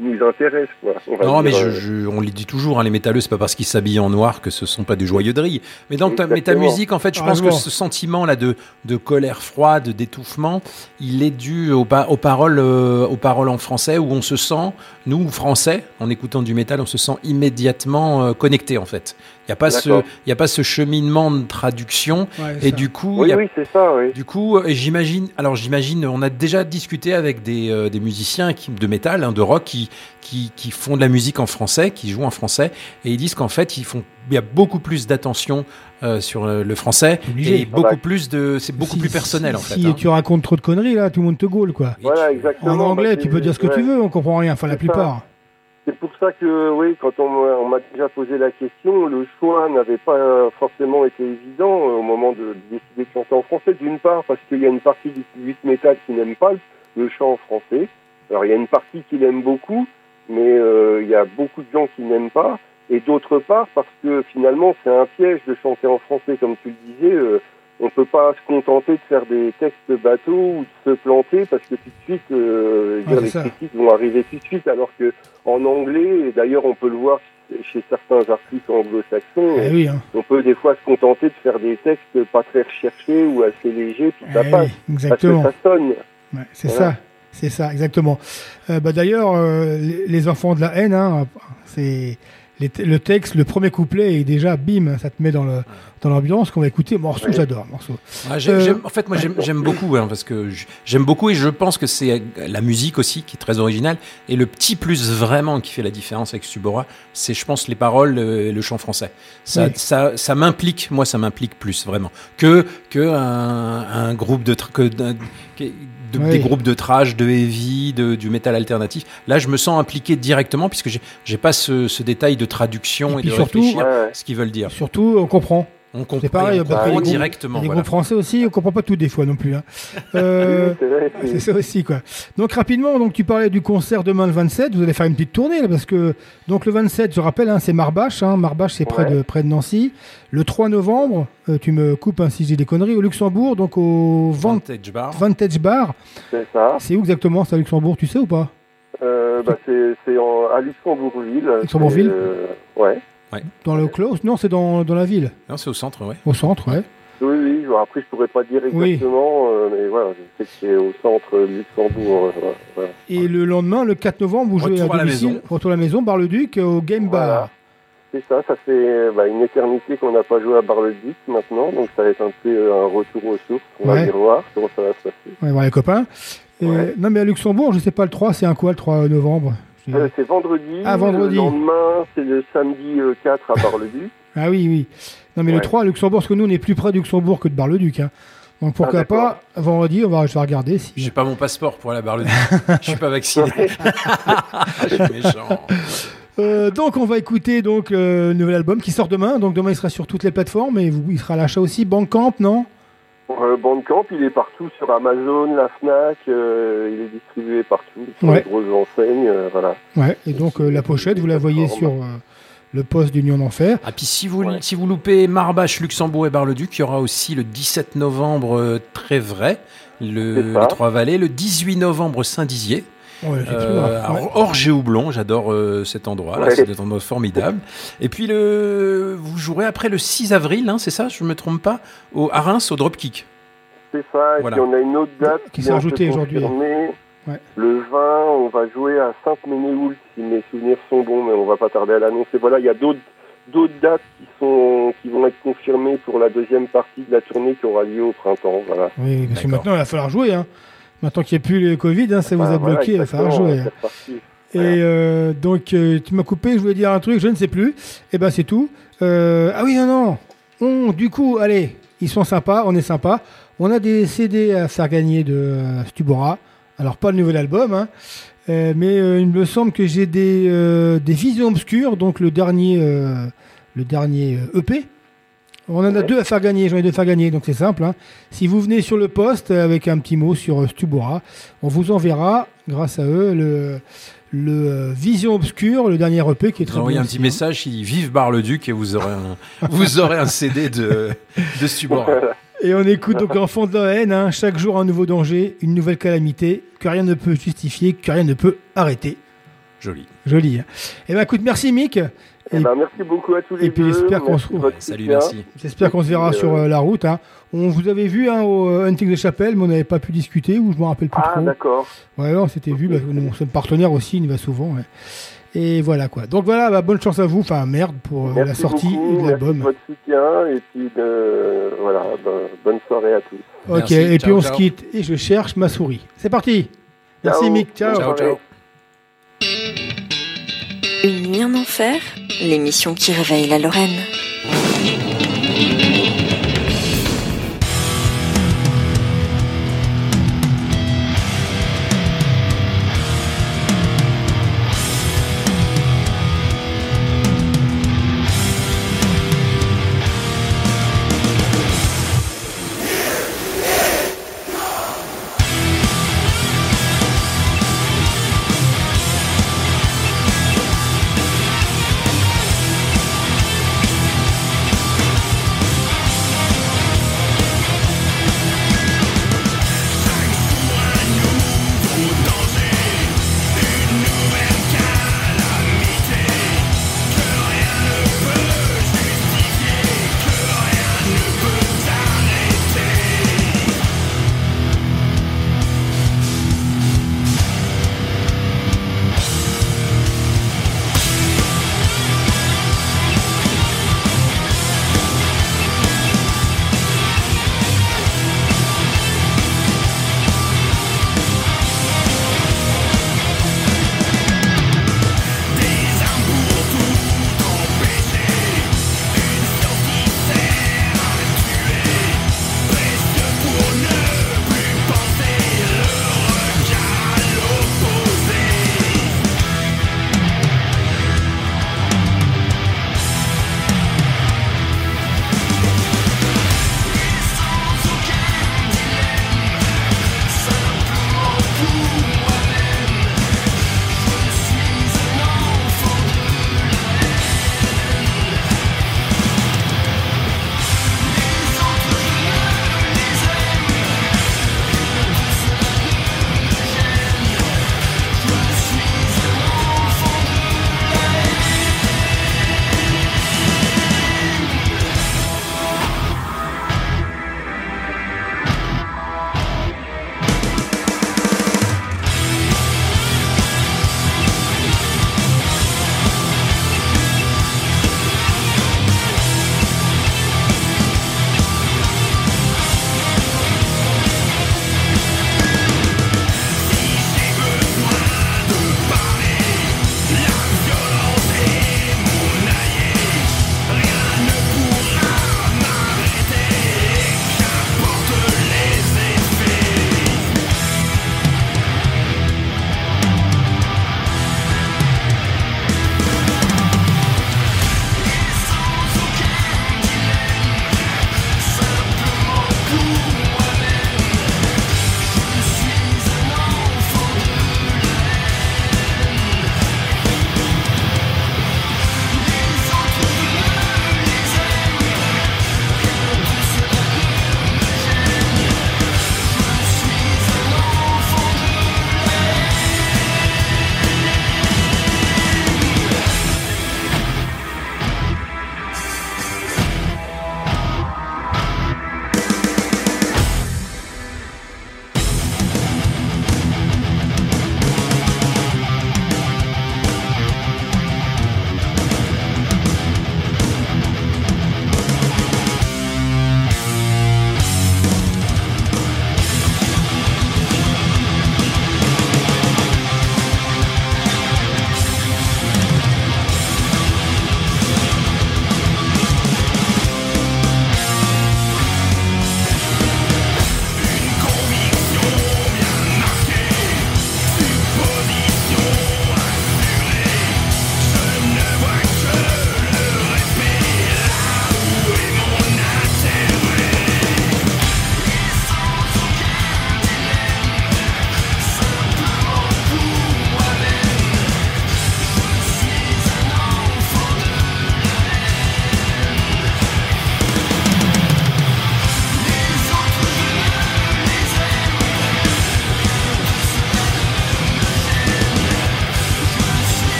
nous intéressent, quoi. Non, mais dire, je, je- on le dit toujours, hein, les métalleux, c'est pas parce qu'ils s'habillent en noir que ce sont pas des joyeux de rire. Mais dans ta, mais ta Exactement. musique, en fait, je pense que ce sentiment-là de, de colère froide, d'étouffement, il est dû aux paroles, euh, aux paroles en français où on se sent, nous, français, en écoutant du métal, on se sent immédiatement euh, connecté, en fait. Il n'y a, pas ce- y a pas ce cheminement de traduction. Ouais, Et ça. du coup, Oui, a oui, c'est ça, oui. du coup, j'imagine, alors j'imagine, on a déjà discuté avec des, euh, des musiciens qui, de métal, hein, de rock, qui, qui, qui font de la musique en français, qui jouent en français, et ils disent qu'en fait, ils font, il y a beaucoup plus d'attention euh, sur le français, Obligé. et beaucoup Ah plus de, c'est beaucoup Si- plus personnel si- en fait. Si hein. tu racontes trop de conneries là, tout le monde te gaule quoi. Et Voilà, tu- exactement. En anglais, bah, tu peux dire ce que ouais. tu veux, on comprend rien. Enfin, la ça. C'est pour ça que, oui, quand on, m'a- déjà posé la question, le choix n'avait pas forcément été évident euh, au moment de décider de chanter en français. D'une part, parce qu'il y a une partie du public métal qui n'aime pas le, chant en français. Alors, il y a une partie qui l'aime beaucoup, mais euh, il y a beaucoup de gens qui n'aiment pas. Et d'autre part, parce que finalement, c'est un piège de chanter en français, comme tu le disais. euh, on peut pas se contenter de faire des textes bateaux ou de se planter parce que tout de suite, euh, dire, c'est les ça. critiques vont arriver tout de suite. Alors que en anglais, et d'ailleurs on peut le voir chez certains artistes anglo-saxons, Eh oui, hein. on peut des fois se contenter de faire des textes pas très recherchés ou assez légers, puis ça passe. oui, exactement. Parce que ça sonne. Ouais, c'est Voilà. ça, c'est ça, exactement. Euh, bah, D'ailleurs, euh, les, enfants de la haine, hein, c'est le texte, le premier couplet est déjà bim, ça te met dans le dans l'ambiance qu'on va écouter. Morceau, Ouais. j'adore, morceau. Ouais, j'aime- Euh, en fait, moi, j'aime beaucoup, hein, parce que j'aime beaucoup et je pense que c'est la musique aussi qui est très originale. Et le petit plus vraiment qui fait la différence avec Subora, c'est, je pense, les paroles euh, et le chant français. Ça, Oui. ça, ça m'implique, moi, ça m'implique plus vraiment que que un, un groupe de, que- de- Oui. des groupes de trash, de heavy, de, du métal alternatif. Là, je me sens impliqué directement puisque j'ai pas ce, ce détail de traduction Et et, puis de surtout- réfléchir Ouais, ouais. ce qu'ils veulent dire. Surtout, on comprend. On comprend, C'est pareil, on bah, comprend groupes- directement. les voilà. groupes français aussi, on comprend pas tout des fois non plus. hein. Euh, C'est vrai, c'est- c'est ça aussi quoi. Donc rapidement, donc tu parlais du concert demain le 27. Vous allez faire une petite tournée là, parce que donc le 27, je rappelle, hein, c'est Marbache. Hein, Marbache, c'est près Ouais. de près de Nancy. Le 3 novembre, euh, tu me coupes hein, si j'ai des conneries, au Luxembourg, donc au Van- Vantage Bar. Vantage Bar. c'est ça. C'est où exactement ça, Luxembourg, tu sais ou pas? Euh, bah, c'est c'est en- à Luxembourgville. Luxembourgville? Euh, Ouais. Dans le close Non, c'est dans, dans la ville, Non, c'est au centre, ouais. au centre, ouais. Oui, oui. bon, Après, je pourrais pas dire Oui. exactement, euh, mais voilà, je sais que c'est au centre de Luxembourg. euh, voilà. Et le lendemain, le 4 novembre, vous jouez à la domicile, maison. retour à la maison, Bar-le-Duc, au Game Bar. Voilà. C'est ça, ça fait bah, une éternité qu'on n'a pas joué à Bar-le-Duc maintenant, donc ça va être un peu euh, un retour aux sources. On Ouais. va venir voir comment ça va se passer. On va voir les copains. Et-. Non, mais à Luxembourg, je sais pas le 3, c'est un quoi le 3 novembre? Euh, c'est vendredi. Ah, vendredi. Le lendemain, c'est le samedi euh, 4 à Bar-le-Duc. Ah oui, oui. Non, mais le Ouais. 3 à Luxembourg, parce que nous, on est plus près de Luxembourg que de Bar-le-Duc. hein. Donc pourquoi Ah, pas, vendredi, on va, je vais regarder. Si... J'ai pas mon passeport pour aller à Bar-le-Duc. Je suis pas vacciné. Je suis méchant. Euh, donc on va écouter donc euh, le nouvel album qui sort demain. Donc demain, il sera sur toutes les plateformes et vous, il sera à l'achat aussi. Bandcamp, non? Euh, Bandcamp, il est partout sur Amazon, la Fnac, euh, il est distribué partout sur Ouais. les grosses enseignes, euh, voilà. Ouais. Et donc euh, la pochette, vous la voyez sur euh, le poste d'Union d'Enfer. Ah, puis si vous, Ouais. si vous loupez Marbache, Luxembourg et Bar-le-Duc, il y aura aussi le 17 novembre euh, très vrai, le, les Trois-Vallées, le 18 novembre Saint-Dizier. Ouais. Euh, Ouais. j'adore euh, cet endroit, Ouais. c'est un endroit formidable. Et puis le, vous jouerez après le 6 avril, hein, c'est ça, je me trompe pas, au, à Reims, au Dropkick. C'est ça, et Voilà. puis on a une autre date Qui s'est ajoutée aujourd'hui. Ouais. Le 20, on va jouer à Sainte-Ménéhould, si mes souvenirs sont bons, mais on va pas tarder à l'annoncer. Voilà, il y a d'autres d'autres dates qui sont qui vont être confirmées pour la deuxième partie de la tournée qui aura lieu au printemps. Voilà. Oui, parce que maintenant, il va falloir jouer. Hein. Maintenant qu'il n'y a plus le Covid, hein, ça vous Bah, a voilà, bloqué, hein. c'est reparti. Et euh, donc, euh, tu m'as coupé, je voulais dire un truc, je ne sais plus. Et ben, c'est tout. Euh, ah oui, non, non. On, du coup, allez, ils sont sympas, on est sympa. On a des CD à faire gagner de Stubora. Alors, pas le nouvel album, hein. Mais il me semble que j'ai des, des visions obscures, donc le dernier, le dernier EP. On en a Ouais. deux à faire gagner, j'en ai deux à faire gagner, donc c'est simple. hein. Si vous venez sur le poste avec un petit mot sur euh, Stubora, on vous enverra, grâce à eux, le, le euh, Vision Obscure, le dernier EP qui est très envoyez bon un aussi, petit message, si vive Bar-le-Duc et vous aurez un, vous aurez un CD de, de Stubora. hein. Et on écoute donc l'enfant de la haine, hein, chaque jour un nouveau danger, une nouvelle calamité, que rien ne peut justifier, que rien ne peut arrêter. Joli. Joli. Hein. Eh ben écoute, merci Mick. Eh ben, merci beaucoup à tous les et puis j'espère qu'on se Salut, merci. J'espère qu'on se verra Et sur euh, euh, la route. hein. On vous avait vu hein, au euh, Hunting de Chapelle, mais on n'avait pas pu discuter, ou je me rappelle plus Ah, trop. d'accord. Ouais, on s'était vu, bah, nous sommes partenaires aussi, il y va souvent. ouais. Et voilà quoi. Donc voilà, bah, bonne chance à vous, enfin merde pour euh, la sortie beaucoup, de Merci de l'album. votre soutien et puis de, voilà, ben, bonne soirée à tous. Ok, Merci, et puis on ciao. se quitte et je cherche ma souris. C'est parti. Merci Ciao. Mick, ciao. Ciao, ciao. Une nuit en enfer, l'émission qui réveille la Lorraine.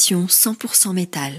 L'émission 100% métal.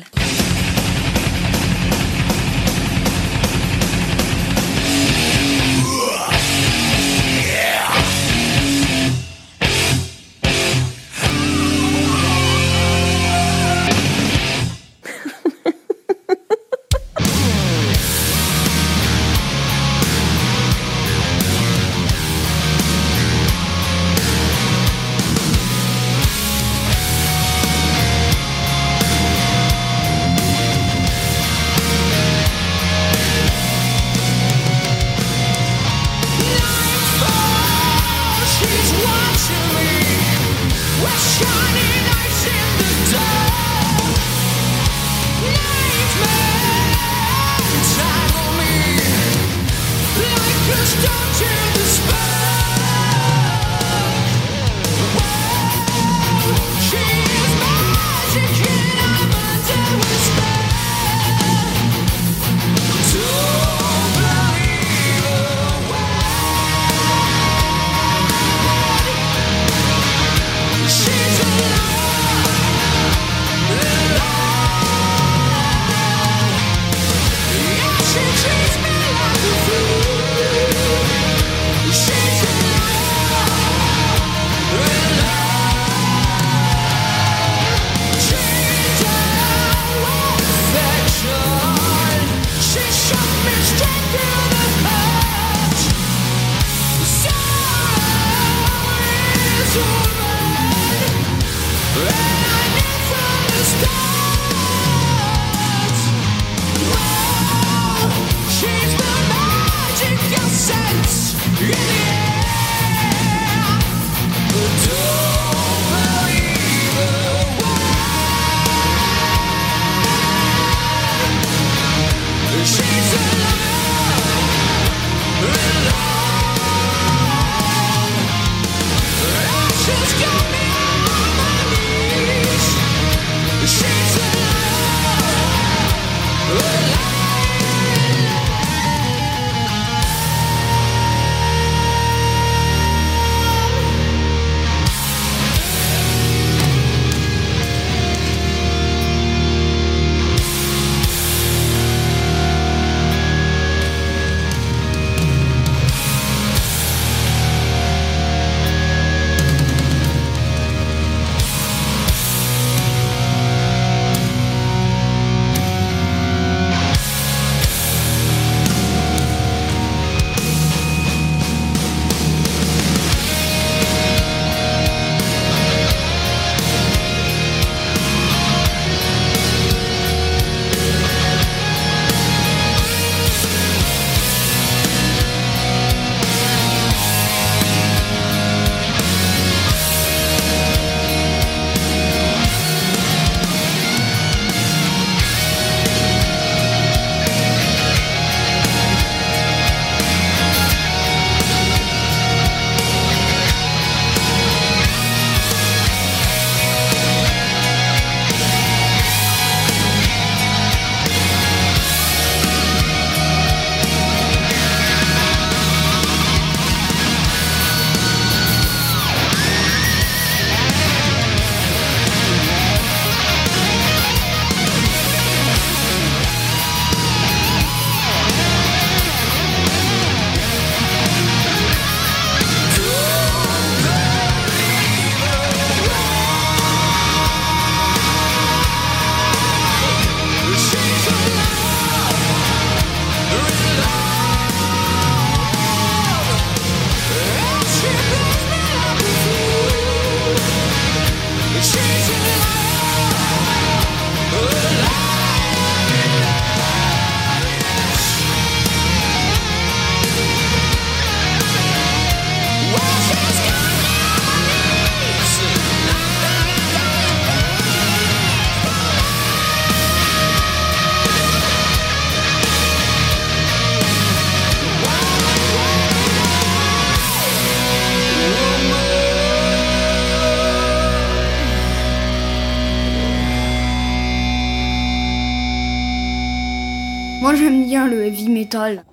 Metal.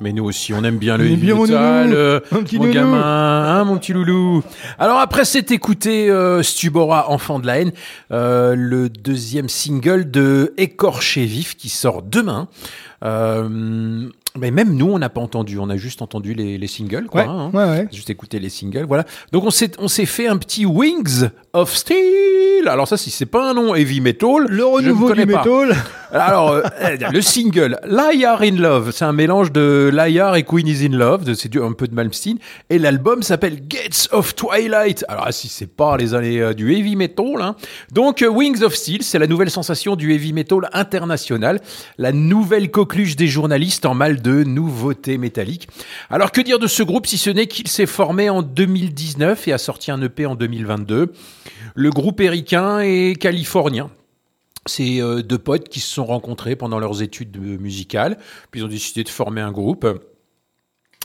Mais nous aussi, on aime bien le heavy bien mon metal, euh, Mon petit mon loulou. gamin, hein, mon petit loulou. Alors après, c'est écouté euh, Stubora, Enfant de la haine, euh, le deuxième single de Écorché vif qui sort demain. Euh, mais même nous, on n'a pas entendu, on a juste entendu les, les singles, quoi. Ouais, hein. ouais, ouais. Juste écouter les singles, voilà. Donc on s'est on s'est fait un petit Wings of Steel. Alors ça, si c'est pas un nom heavy metal, Le je ne renouveau du connais pas. métal. Alors, euh, le single Liar in Love, c'est un mélange de Liar et Queen is in Love, c'est un peu de Malmsteen, et l'album s'appelle Gates of Twilight. Alors, ah, si c'est pas les années euh, du heavy metal, hein. donc euh, Wings of Steel, c'est la nouvelle sensation du heavy metal international, la nouvelle coqueluche des journalistes en mal de nouveautés métalliques. Alors, que dire de ce groupe si ce n'est qu'il s'est formé en 2019 et a sorti un EP en 2022 Le groupe éricain est californien. C'est euh, deux potes qui se sont rencontrés pendant leurs études euh, musicales, puis ils ont décidé de former un groupe.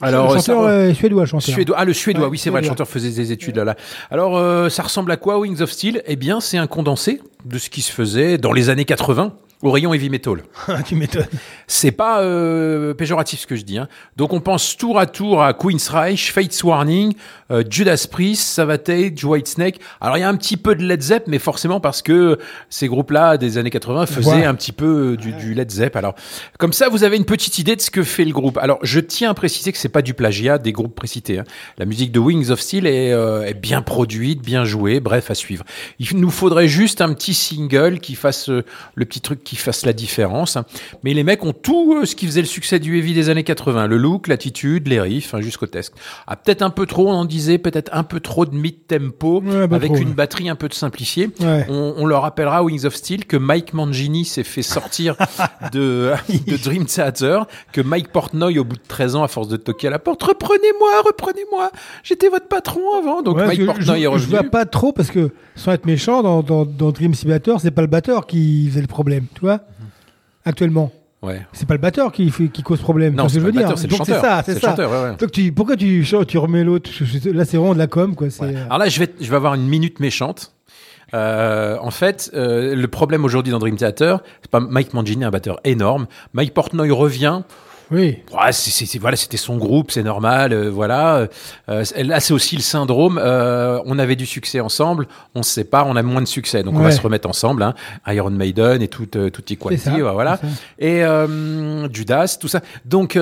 Alors, le ça chanteur re- euh, suédois, chanteur. Suédois. Ah, le suédois, Ouais, oui, c'est vrai, le chanteur faisait des études là. là. Alors, euh, ça ressemble à quoi, Wings of Steel? Eh bien, c'est un condensé de ce qui se faisait dans les années 80 au rayon heavy metal. tu m'étonnes. C'est pas euh, péjoratif ce que je dis. Hein. Donc on pense tour à tour à Queen's Reich, Fate's Warning, euh, Judas Priest, Savatage, Whitesnake. Alors il y a un petit peu de Led Zepp, mais forcément parce que ces groupes-là des années 80 faisaient Ouais. un petit peu euh, du, du Led Zepp. Alors comme ça, vous avez une petite idée de ce que fait le groupe. Alors je tiens à préciser que c'est pas du plagiat des groupes précités. hein. La musique de Wings of Steel est, euh, est bien produite, bien jouée, bref à suivre. Il nous faudrait juste un petit single qui fasse euh, le petit truc qui fasse la différence. Mais les mecs ont tout euh, ce qui faisait le succès du heavy des années 80. Le look, l'attitude, les riffs, hein, jusqu'au test. Ah, peut-être un peu trop, on en disait, peut-être un peu trop de mid-tempo, Ouais, bah avec trop, une ouais. batterie un peu de simplifiée. Ouais. On, on leur rappellera Wings of Steel que Mike Mangini s'est fait sortir de, de Dream Theater, que Mike Portnoy, au bout de 13 ans, à force de toquer à la porte, reprenez-moi, reprenez-moi, j'étais votre patron avant. Donc Mike Portnoy je, est je revenu. vois pas trop parce que sans être méchant dans, dans, dans Dream Simulator, c'est pas le batteur qui faisait le problème, tu vois. Actuellement, Ouais. c'est pas le batteur qui, cause problème. Non, vois ce c'est que je veux dire. c'est le chanteur. C'est ça, C'est c'est ça. chanteur, ouais, ouais. Donc tu, pourquoi tu remets l'autre Là, c'est vraiment de la com, quoi. C'est Ouais. Alors là, je vais, je vais avoir une minute méchante. Euh, en fait, euh, le problème aujourd'hui dans Dream Theater, c'est pas Mike Mangini, un batteur énorme. Mike Portnoy revient. Oui. Ouais, c'est- voilà, c'était son groupe, c'est normal. euh, voilà. Euh, là, c'est aussi le syndrome. euh, on avait du succès ensemble, on se sépare, on a moins de succès, donc on va se remettre ensemble. Hein. Iron Maiden et tout, tout Equality, ça, voilà. Et Judas, tout ça. Donc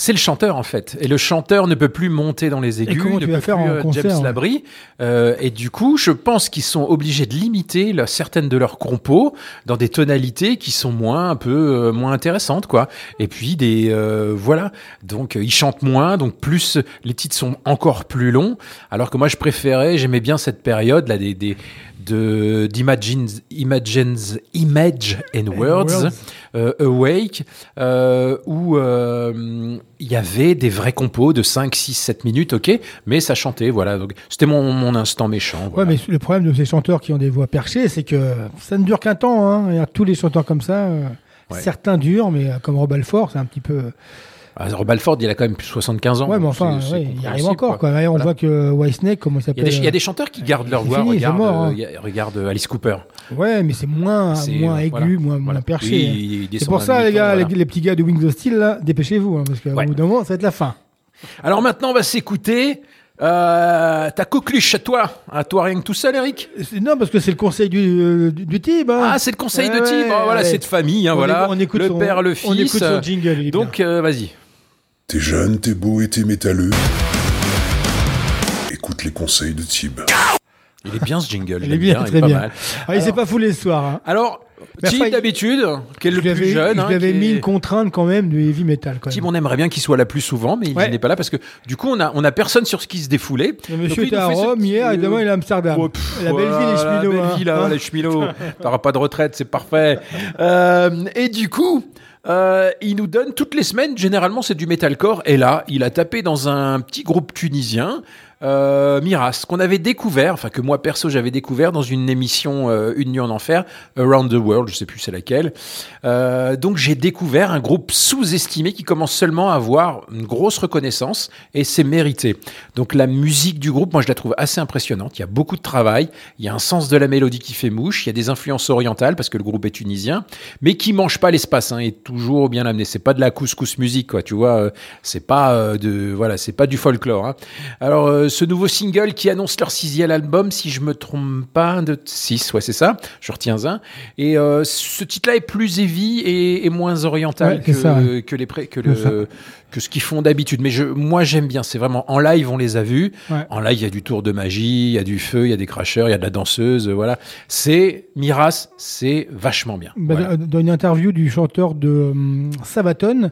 c'est le chanteur en fait, et le chanteur ne peut plus monter dans les aigus, comment ne tu peut vas faire plus, en euh, concert, James ouais. Labrie. Euh, et du coup, je pense qu'ils sont obligés de limiter la- certaines de leurs compos dans des tonalités qui sont moins un peu euh, moins intéressantes quoi. Et puis des euh, voilà, donc euh, ils chantent moins, donc plus les titres sont encore plus longs. Alors que moi je préférais, j'aimais bien cette période là des, des de d'Imagines Imagines Image and Words, euh, Awake euh, où euh, il y avait des vrais compos de 5 6 7 minutes OK, mais ça chantait voilà. Donc c'était mon, mon instant méchant. Ouais, voilà. mais le problème de ces chanteurs qui ont des voix perchées, c'est que ça ne dure qu'un temps. Hein. Il y a tous les chanteurs comme ça. Ouais. Certains durent, mais comme Rob Alford, c'est un petit peu. Ah, Rob Alford, il a quand même plus de 75 ans. Ouais, mais enfin, c'est- c'est ouais, il arrive encore. Quoi. quoi. On voit que Whitesnake, comment il Il y, a s'appelle des, il y a des chanteurs qui gardent leur voix. fini, regarde, mort, hein. euh, regarde euh, Alice Cooper. Ouais, mais c'est moins, C'est, moins euh, aigu, voilà. moins, moins Voilà. perché. Oui, hein. il c'est pour ça, les gars, les, les petits gars de Wings of Steel, là, dépêchez-vous, hein, parce qu'au Ouais. bout d'un moment, ça va être la fin. Alors maintenant, on va s'écouter euh, ta coqueluche à toi. À toi rien que tout seul, Eric Non, parce que c'est le conseil du, euh, du, team. hein. Ah, c'est le conseil Ouais, de ouais, Ah, voilà, ouais. c'est de famille. hein, On voilà. écoute- on écoute le son- père, le fils. On écoute son jingle. Donc, euh, vas-y. T'es jeune, t'es beau et t'es métalleux. Écoute les conseils de Tib. Il est bien ce jingle. Il est bien, il très est pas bien. mal. Ah, il s'est pas foulé ce soir. hein. Alors, il- d'habitude, qui est le plus avais, jeune. je hein, lui avais mis est- une contrainte quand même du heavy metal. Quand même. on aimerait bien qu'il soit là plus souvent, mais il Ouais. n'est pas là parce que du coup, on a, on a personne sur ce qui se défoulait. Le monsieur il était à Rome hier et demain il est à Amsterdam. Oh, pff, la belle ville, les cheminots. La belle hein. ville, là, Hein les cheminots. T'auras pas de retraite, c'est parfait. Euh, et du coup, euh, il nous donne toutes les semaines, généralement c'est du metalcore. Et là, il a tapé dans un petit groupe tunisien euh, Miras, qu'on avait découvert, enfin que moi perso j'avais découvert dans une émission euh, Une nuit en enfer, Around the World, je sais plus c'est laquelle. Euh, donc j'ai découvert un groupe sous-estimé qui commence seulement à avoir une grosse reconnaissance et c'est mérité. Donc la musique du groupe, moi je la trouve assez impressionnante. Il y a beaucoup de travail, il y a un sens de la mélodie qui fait mouche, il y a des influences orientales parce que le groupe est tunisien, mais qui mange pas l'espace, hein, et toujours bien amené. C'est pas de la couscous musique, quoi. Tu vois, c'est pas de voilà, c'est pas du folklore. hein. Alors euh, ce nouveau single qui annonce leur sixième album, si je me trompe pas, de 6, ouais c'est ça. Je retiens un. Et euh, ce titre-là est plus heavy et, et moins oriental Ouais, que, ça, ouais. que les que le ce qu'ils font d'habitude. Mais je, moi j'aime bien. C'est vraiment en live on les a vus. Ouais. En live il y a du tour de magie, il y a du feu, il y a des cracheurs, il y a de la danseuse. Voilà. C'est Miras, c'est vachement bien. Bah, Voilà. Dans une interview du chanteur de hum, Sabaton,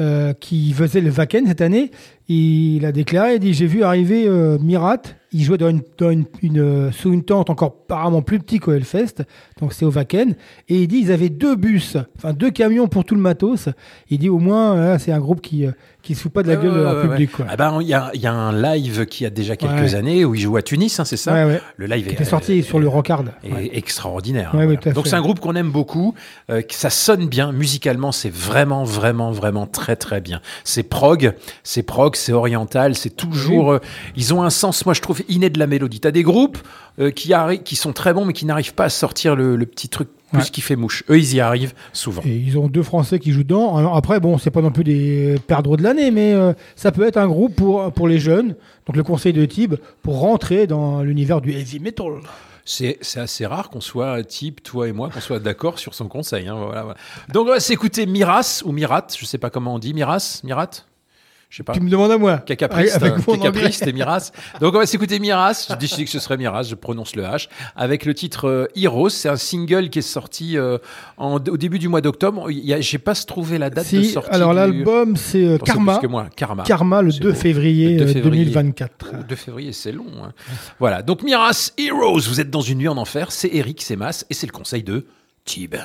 euh, qui faisait le Wacken cette année, il a déclaré, il a dit, j'ai vu arriver euh, Mirat, il jouait dans une, dans une, une, euh, sous une tente encore apparemment plus petite qu'au Hellfest, donc c'est au Wacken, et il dit, ils avaient deux bus, enfin deux camions pour tout le matos, il dit au moins, euh, c'est un groupe qui euh, qui se fout pas de la gueule de ouais, leur ouais, public. ouais. Quoi. Ah ben, il y, a, il y a un live qui a déjà quelques Ouais. années où il joue à Tunis, hein, c'est ça Ouais, ouais. Le live Qui est, était sorti euh, sur le Rockard. extraordinaire. Hein, voilà. Donc c'est un groupe qu'on aime beaucoup, euh, ça sonne bien musicalement, c'est vraiment vraiment vraiment très très bien. C'est prog, c'est prog, c'est oriental, c'est toujours. euh, ils ont un sens, moi je trouve inné de la mélodie. T'as des groupes euh, qui qui sont très bons mais qui n'arrivent pas à sortir le, le petit truc plus Ouais. qui fait mouche. Eux ils y arrivent souvent. Et ils ont deux Français qui jouent dedans. Alors après, bon, c'est pas non plus des perdreaux de l'année, mais euh, ça peut être un groupe pour, pour les jeunes. Donc le conseil de Tib pour rentrer dans l'univers du heavy metal. C'est c'est assez rare qu'on soit, type, toi et moi, qu'on soit d'accord sur son conseil. hein, voilà, voilà. Donc on va s'écouter Miras ou Mirat, je sais pas comment on dit, Miras, Mirat? Je sais pas. Tu me demandes à moi. Cacapriste, euh. Cacapriste et Miras. Donc on va s'écouter Miras. J'ai décidé que ce serait Miras, je prononce le H. Avec le titre euh, Heroes, c'est un single qui est sorti euh, en- au début du mois d'octobre. J'ai pas trouvé la date de sortie. alors du- l'album, c'est euh, Karma. plus que moi. Karma. Karma le C'est 2 beau. février, Le 2 euh, février. 2024. Le 2 février, c'est long. hein. Voilà. Donc Miras, Heroes, vous êtes dans une nuit en enfer. C'est Eric, c'est Mas et c'est le conseil de Tib.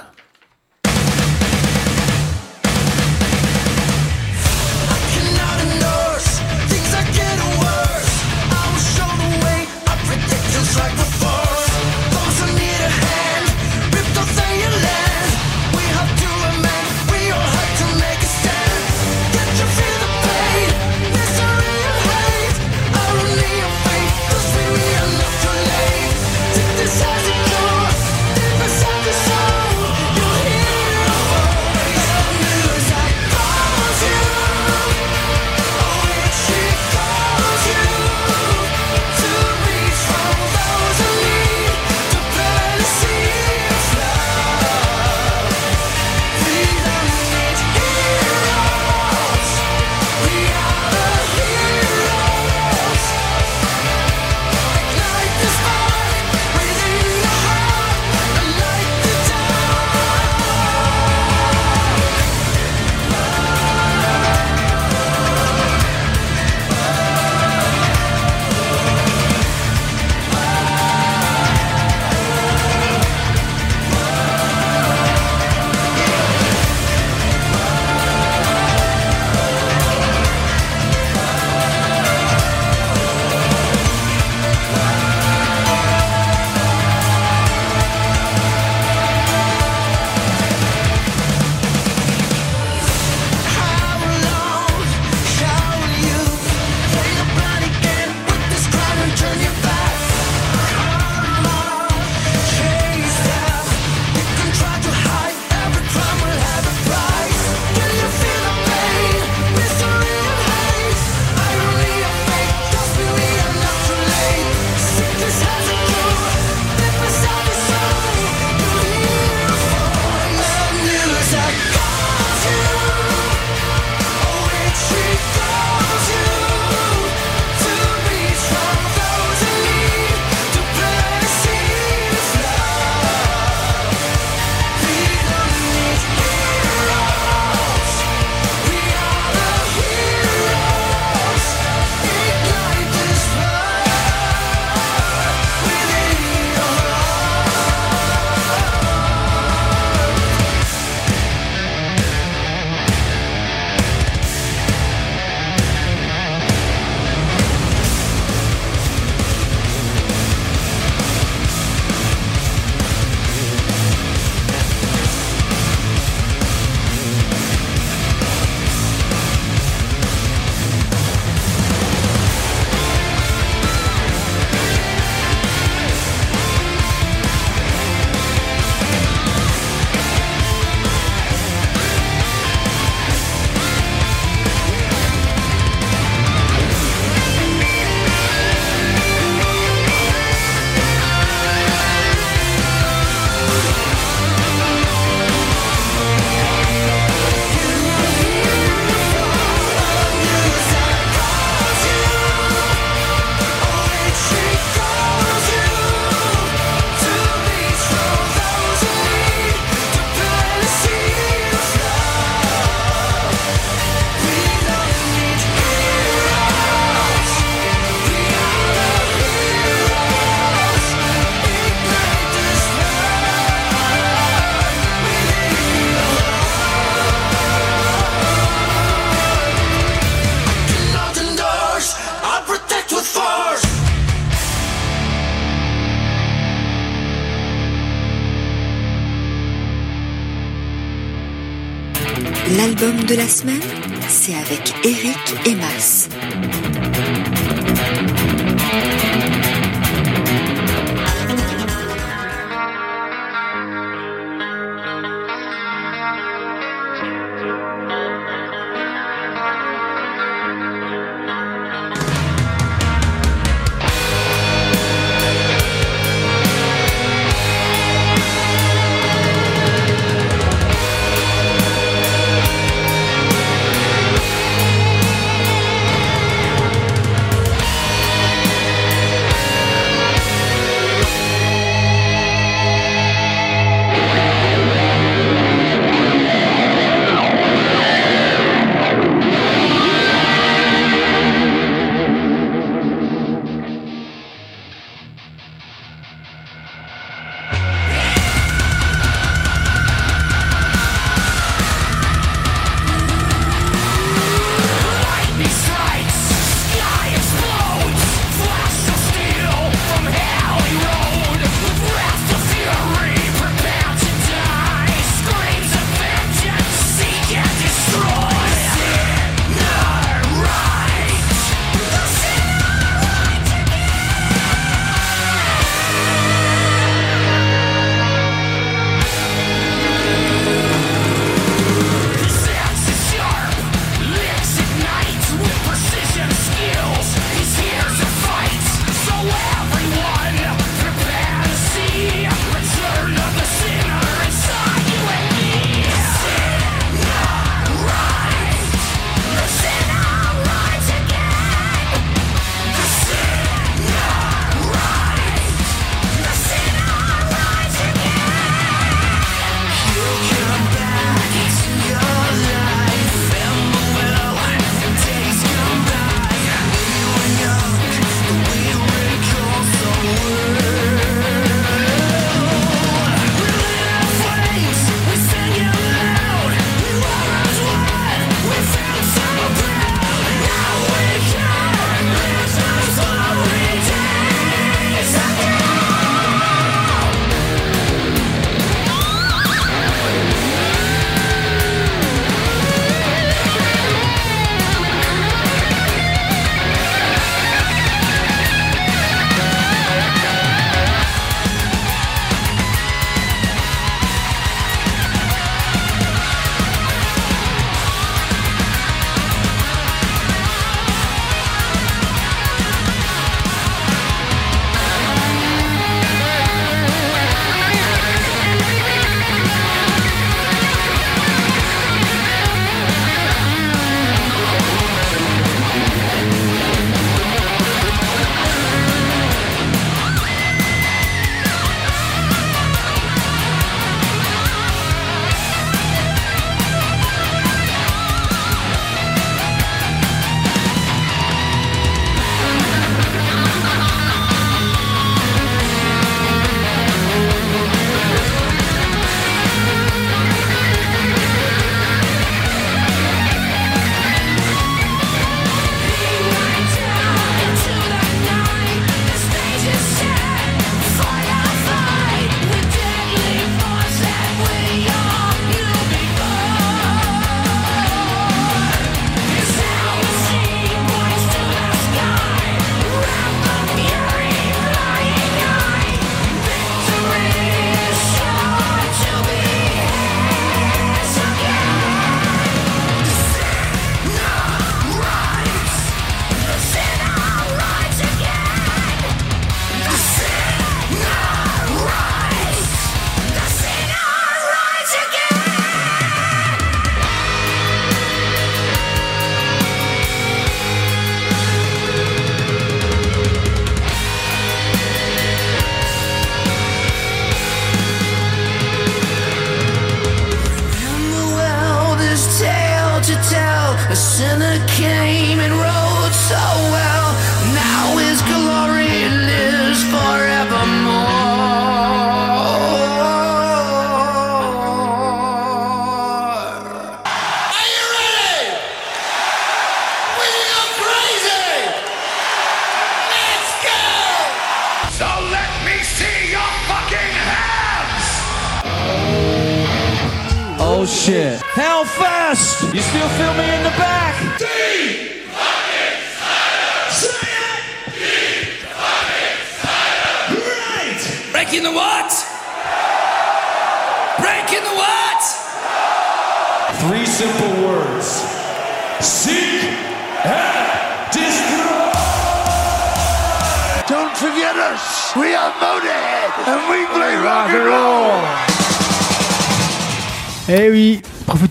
L'album de la semaine, c'est avec Eric et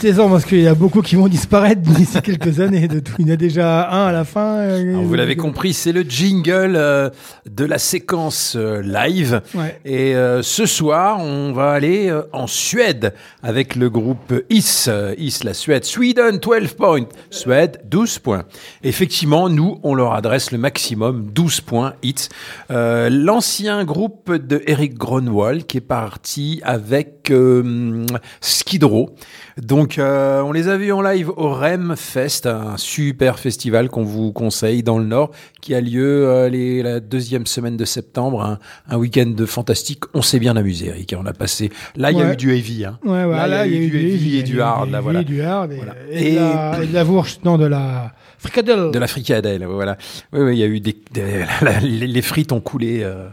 profitez-en parce qu'il y a beaucoup qui vont disparaître d'ici quelques années. De tout. Il y en a déjà un à la fin. euh, Alors, vous l'avez compris, c'est le jingle euh, de la séquence euh, live. Ouais. Et euh, ce soir, on va aller euh, en Suède avec le groupe IS. euh, IS, la Suède. Sweden, 12 points. Suède, 12 points. Effectivement, nous, on leur adresse le maximum, 12 points, IS. Euh, L'ancien groupe de Eric Gronwald qui est parti avec euh, Skid Row. Donc, euh, on les a vus en live au REM Fest, un super festival qu'on vous conseille dans le Nord, qui a lieu euh, les, la deuxième semaine de septembre, un, un week-end de fantastique. On s'est bien amusé, Eric. On a passé. Là, il y a eu du heavy. Hein. Ouais, ouais, là, il y a eu du heavy et du hard. Là, voilà. Et du hard et, de la, et de la non, de la fricadelle. De la fricadelle, voilà. Oui, oui, il y a eu des, des- la- les, les frites ont coulé euh,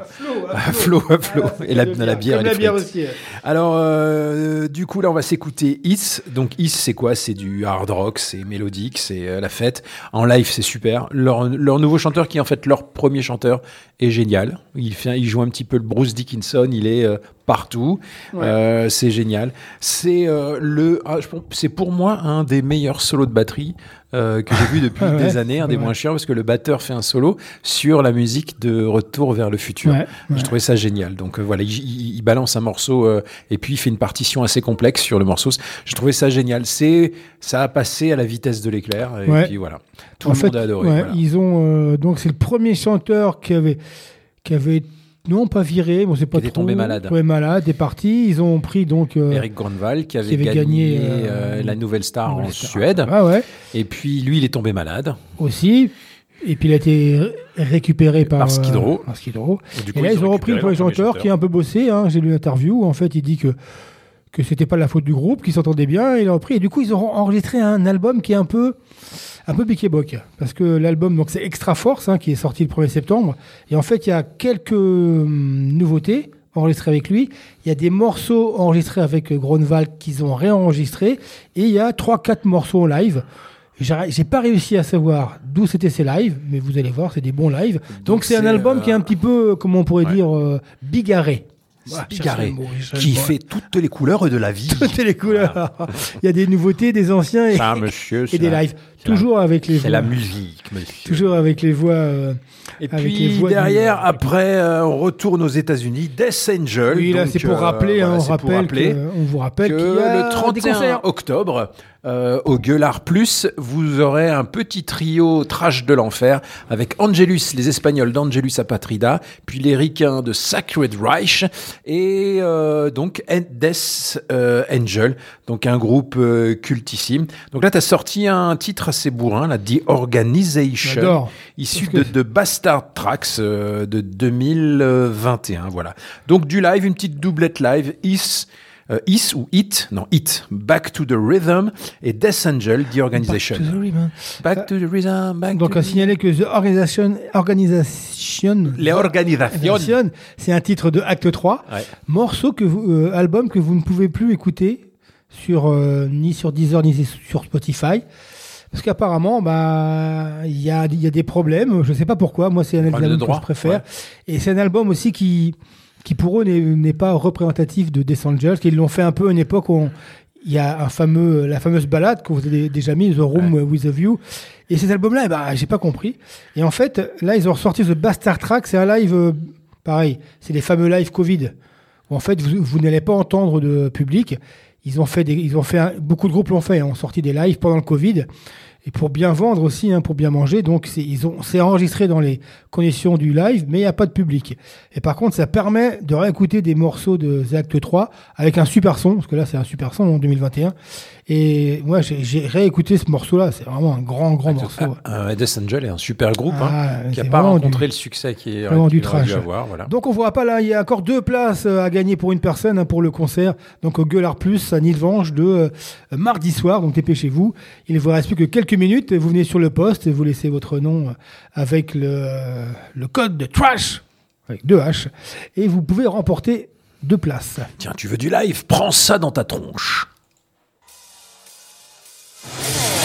à flot, à flot, et la, la bière, Comme et la les bière frites. aussi. Alors, euh, du coup, là, on va s'écouter Is. Donc, Is, c'est quoi? C'est du hard rock, c'est mélodique, c'est euh, la fête. En live, c'est super. Leur, leur nouveau chanteur, qui est en fait leur premier chanteur, est génial. Il, fait, il joue un petit peu le Bruce Dickinson, il est euh, partout. Ouais. Euh, c'est génial. C'est euh, le, ah, je pense- c'est pour moi un des meilleurs solos de batterie euh, que j'ai vu depuis Ouais, des années, un des ouais. moins chiants, parce que le batteur fait un solo sur la musique de Retour vers le futur. Ouais, Je trouvais ça génial. Donc euh, voilà, il, balance un morceau euh, et puis il fait une partition assez complexe sur le morceau. Je trouvais ça génial. C'est ça a passé à la vitesse de l'éclair et puis voilà. Tout en le fait, monde a adoré. voilà. ils ont donc c'est le premier chanteur qui avait qui avait non pas viré, bon c'est pas Qui trop, tombé malade. ouais, malade, est parti. Ils ont pris donc euh, Eric Grönvall qui avait, avait gagné, gagné, euh, euh, la nouvelle star en Star. Suède. Ah ouais, Et puis lui, il est tombé malade. aussi. Et puis il a été ré- récupéré par, Par Skid Row. euh. Et, du Et coup, là, ils ont repris le chanteur qui a un peu bossé. Hein, J'ai lu l'interview. où, En fait, il dit que que c'était pas la faute du groupe, qu'ils s'entendaient bien. Il a repris. Et du coup, ils ont enregistré un album qui est un peu un peu biquet boc parce que l'album donc c'est Extra Force hein, qui est sorti le 1er septembre. Et en fait, il y a quelques hum, nouveautés enregistrées avec lui. Il y a des morceaux enregistrés avec Gronwald qu'ils ont réenregistrés. Et il y a 3-4 morceaux en live. J'ai pas réussi à savoir d'où c'était ces lives, mais vous allez voir, c'est des bons lives. Donc c'est un album euh, qui est un petit peu, comment on pourrait ouais. dire, euh, bigarré. Bigarré, cherchez qui fait toutes les couleurs de la vie. toutes les couleurs. Il y a des nouveautés, des anciens et, Ça, monsieur, et des lives. La- Toujours avec les C'est voix. la musique, monsieur. Toujours avec les voix. euh, Et avec puis les voix derrière, du- après, euh, on retourne aux États-Unis. Death Angel. Oui, là c'est pour euh, rappeler, hein, voilà, on rappelle, rappeler que- on vous rappelle que qu'il y a le des 31 concerts. octobre, euh, au Gueulard Plus, vous aurez un petit trio trash de l'enfer avec Angelus, les Espagnols d'Angelus Apatrida, puis les Ricains de Sacred Reich et euh, donc Death euh, Angel, donc un groupe euh, cultissime. Donc là, tu as sorti un titre assez bourrin, là, The Organization, issu de, Bastard Tracks euh, de 2021. Voilà. Donc du live, une petite doublette live, Is. euh, Is ou It, non It, Back to the Rhythm et Death Angel, The Organization. Back to the Rhythm. Back to the Rhythm, back Donc to à signaler que The Organization, Organisation, Les organisations. C'est un titre de Acte 3, Ouais. morceau que vous, euh, album que vous ne pouvez plus écouter sur euh, ni sur Deezer ni sur Spotify. Parce qu'apparemment, bah, il y a, y a des problèmes. Je sais pas pourquoi. Moi, c'est un album que je préfère. Et c'est un album aussi qui, qui pour eux n'est pas représentatif de Death Angels, qu'ils l'ont fait un peu à une époque où on- il y a un fameux, la fameuse balade que vous avez déjà mis, The Room with a View. Et cet album-là, eh ben, j'ai pas compris. Et en fait, là, ils ont ressorti The Bastard Track. C'est un live, euh, pareil. C'est les fameux live Covid. Où en fait, vous, vous n'allez pas entendre de public. Beaucoup de groupes l'ont fait, hein, ont sorti des lives pendant le Covid et pour bien vendre aussi, hein, pour bien manger. Donc c'est, ils ont, c'est enregistré dans les conditions du live, mais il n'y a pas de public. Et par contre, ça permet de réécouter des morceaux de The Act 3 avec un super son, parce que là c'est un super son en 2021. Et moi, j'ai- j'ai réécouté ce morceau-là. C'est vraiment un grand, grand morceau. Euh, Death Angel est un super groupe Ah, hein, qui n'a pas rencontré du- le succès qui est Vraiment du trash. avoir. Voilà. Donc on vous rappelle, hein, il y a encore deux places euh, à gagner pour une personne hein, pour le concert. Donc au Gueulard Plus à Nilvange de euh, mardi soir. Donc dépêchez-vous. Il ne vous reste plus que quelques minutes. Vous venez sur le poste et vous laissez votre nom euh, avec le, le code de trash avec deux H et vous pouvez remporter deux places. Tiens, tu veux du live? Prends ça dans ta tronche. Bye.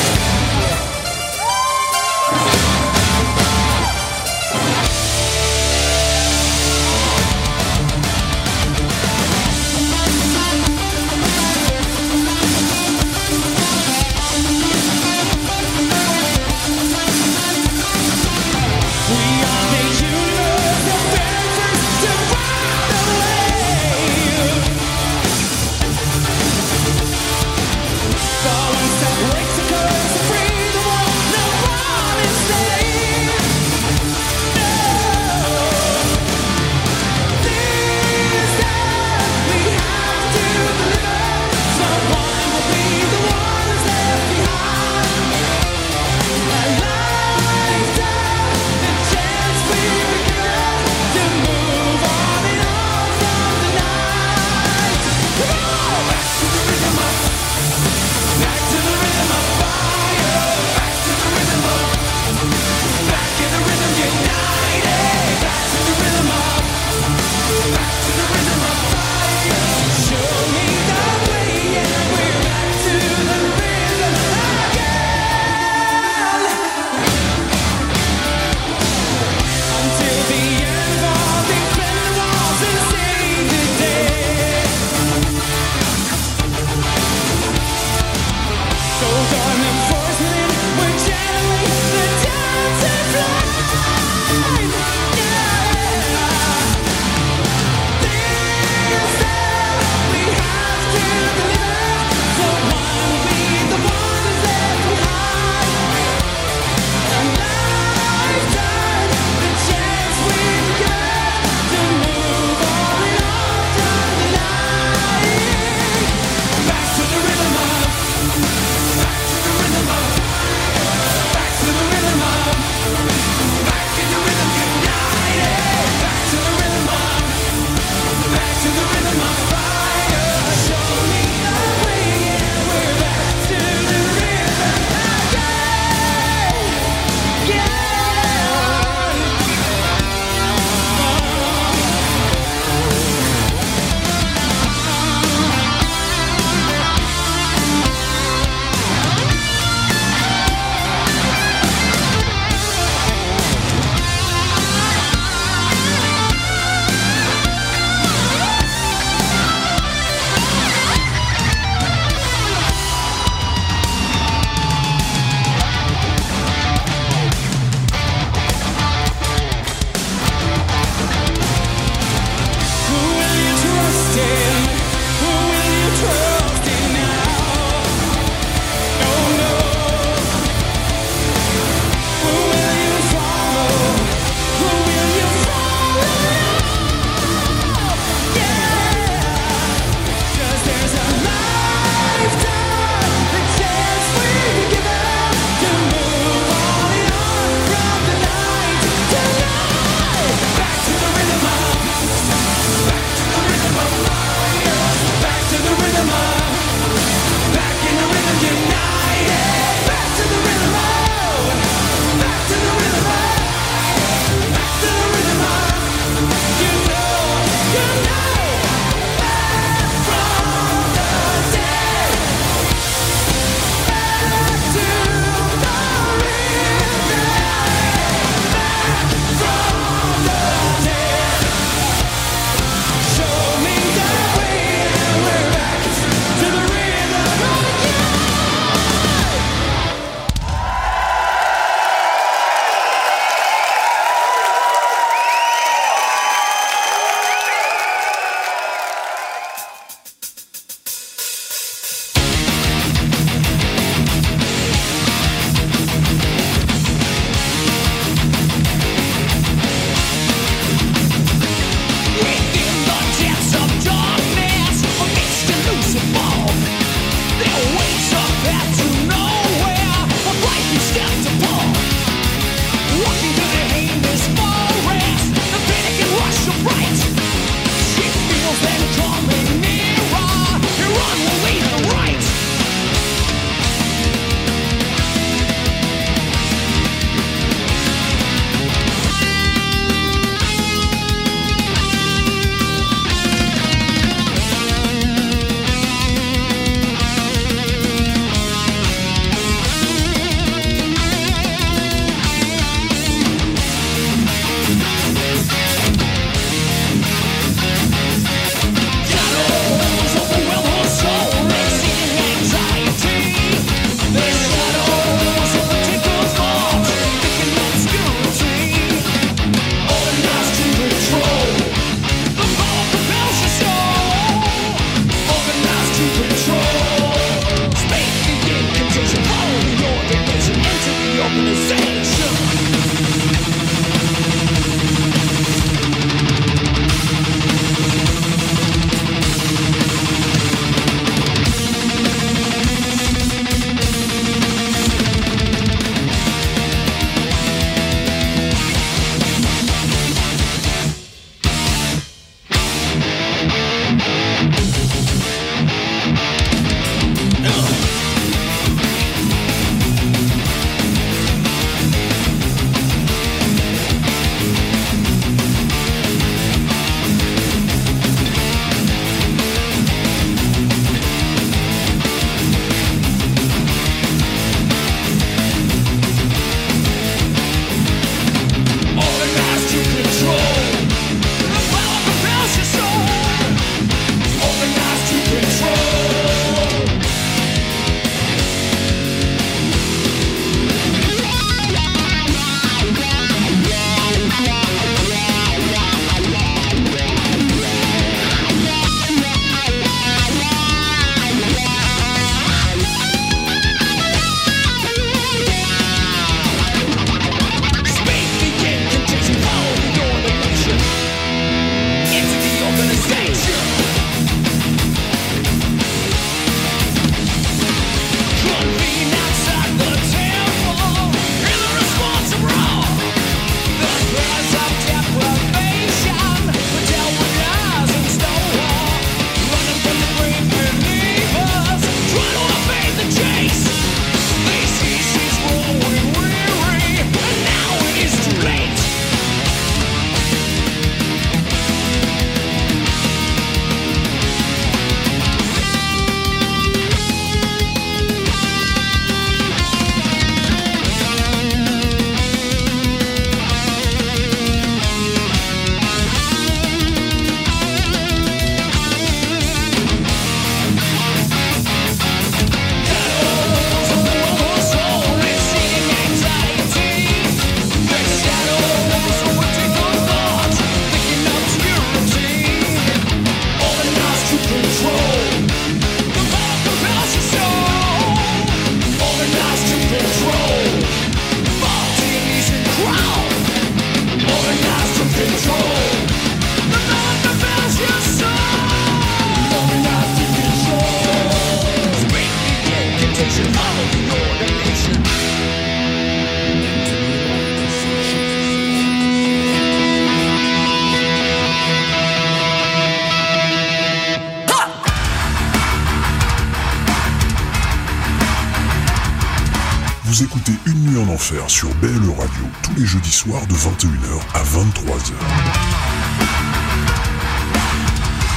Soirs de 21h à 23h.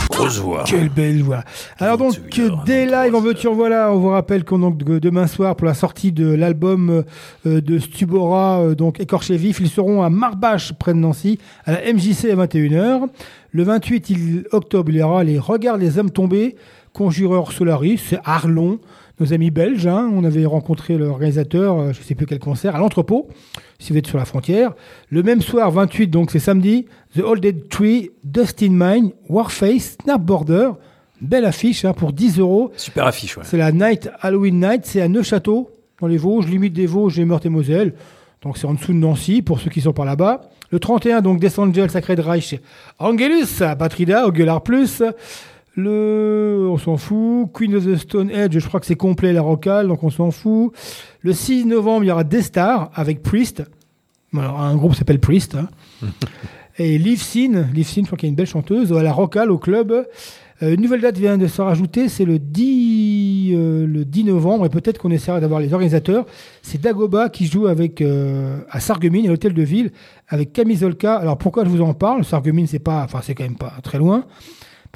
Grosse voix. Quelle belle voix. Alors donc, dès live en voiture, voilà, on vous rappelle qu'on donc de- demain soir pour la sortie de l'album euh, de Stubora, euh, donc Écorché Vif, ils seront à Marbach, près de Nancy, à la MJC à 21h. Le 28 il- octobre, il y aura les Regarde les hommes tombés, Conjureur Solaris, c'est Arlon, nos amis belges. hein. on avait rencontré l'organisateur, euh, je ne sais plus quel concert, à l'entrepôt, si vous êtes sur la frontière. Le même soir, 28, donc c'est samedi, The Old Dead Tree, Dustin Mine, Warface, Snap Border. Belle affiche hein, pour 10 euros. Super affiche, ouais. C'est la Night Halloween Night, c'est à Neuchâteau, dans les Vosges, limite des Vosges et Meurthe-et-Moselle. Donc c'est en dessous de Nancy, pour ceux qui sont par là-bas. Le 31, donc Death Angel, Sacred Reich, Angelus, Patrida, au Gueulard Plus. Le, on s'en fout. Queen of the Stone Age, je crois que c'est complet la rocale, donc on s'en fout. Le 6 novembre, il y aura Destar avec Priest. Alors, un groupe s'appelle Priest. hein. Et Liv Sin, Liv Sin, je crois qu'il y a une belle chanteuse, à la rocale, au club. Euh, une nouvelle date vient de se rajouter, c'est le 10, euh, le 10 novembre, et peut-être qu'on essaiera d'avoir les organisateurs. C'est Dagoba qui joue avec, euh, à Sarreguemines, à l'hôtel de ville, avec Camisolka. Alors pourquoi je vous en parle? Sarreguemines, c'est pas, enfin c'est quand même pas très loin.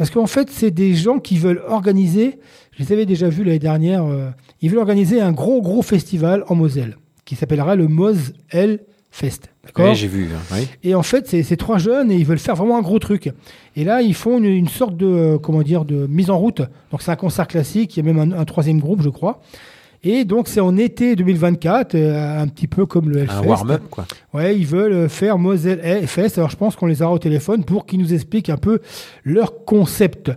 Parce qu'en fait, c'est des gens qui veulent organiser, je les avais déjà vus l'année dernière, euh, ils veulent organiser un gros, gros festival en Moselle, qui s'appellera le Moselle Fest. D'accord j'ai vu. hein, oui. et en fait, c'est c'est trois jeunes et ils veulent faire vraiment un gros truc. Et là, ils font une, une sorte de, euh, comment dire, de mise en route. Donc, c'est un concert classique. Il y a même un, un troisième groupe, je crois. Et donc, c'est en été 2024, euh, un petit peu comme le Hellfest. Un warm-up, quoi. Ouais, ils veulent euh, faire Moselle Fest. Alors, je pense qu'on les aura au téléphone pour qu'ils nous expliquent un peu leur concept.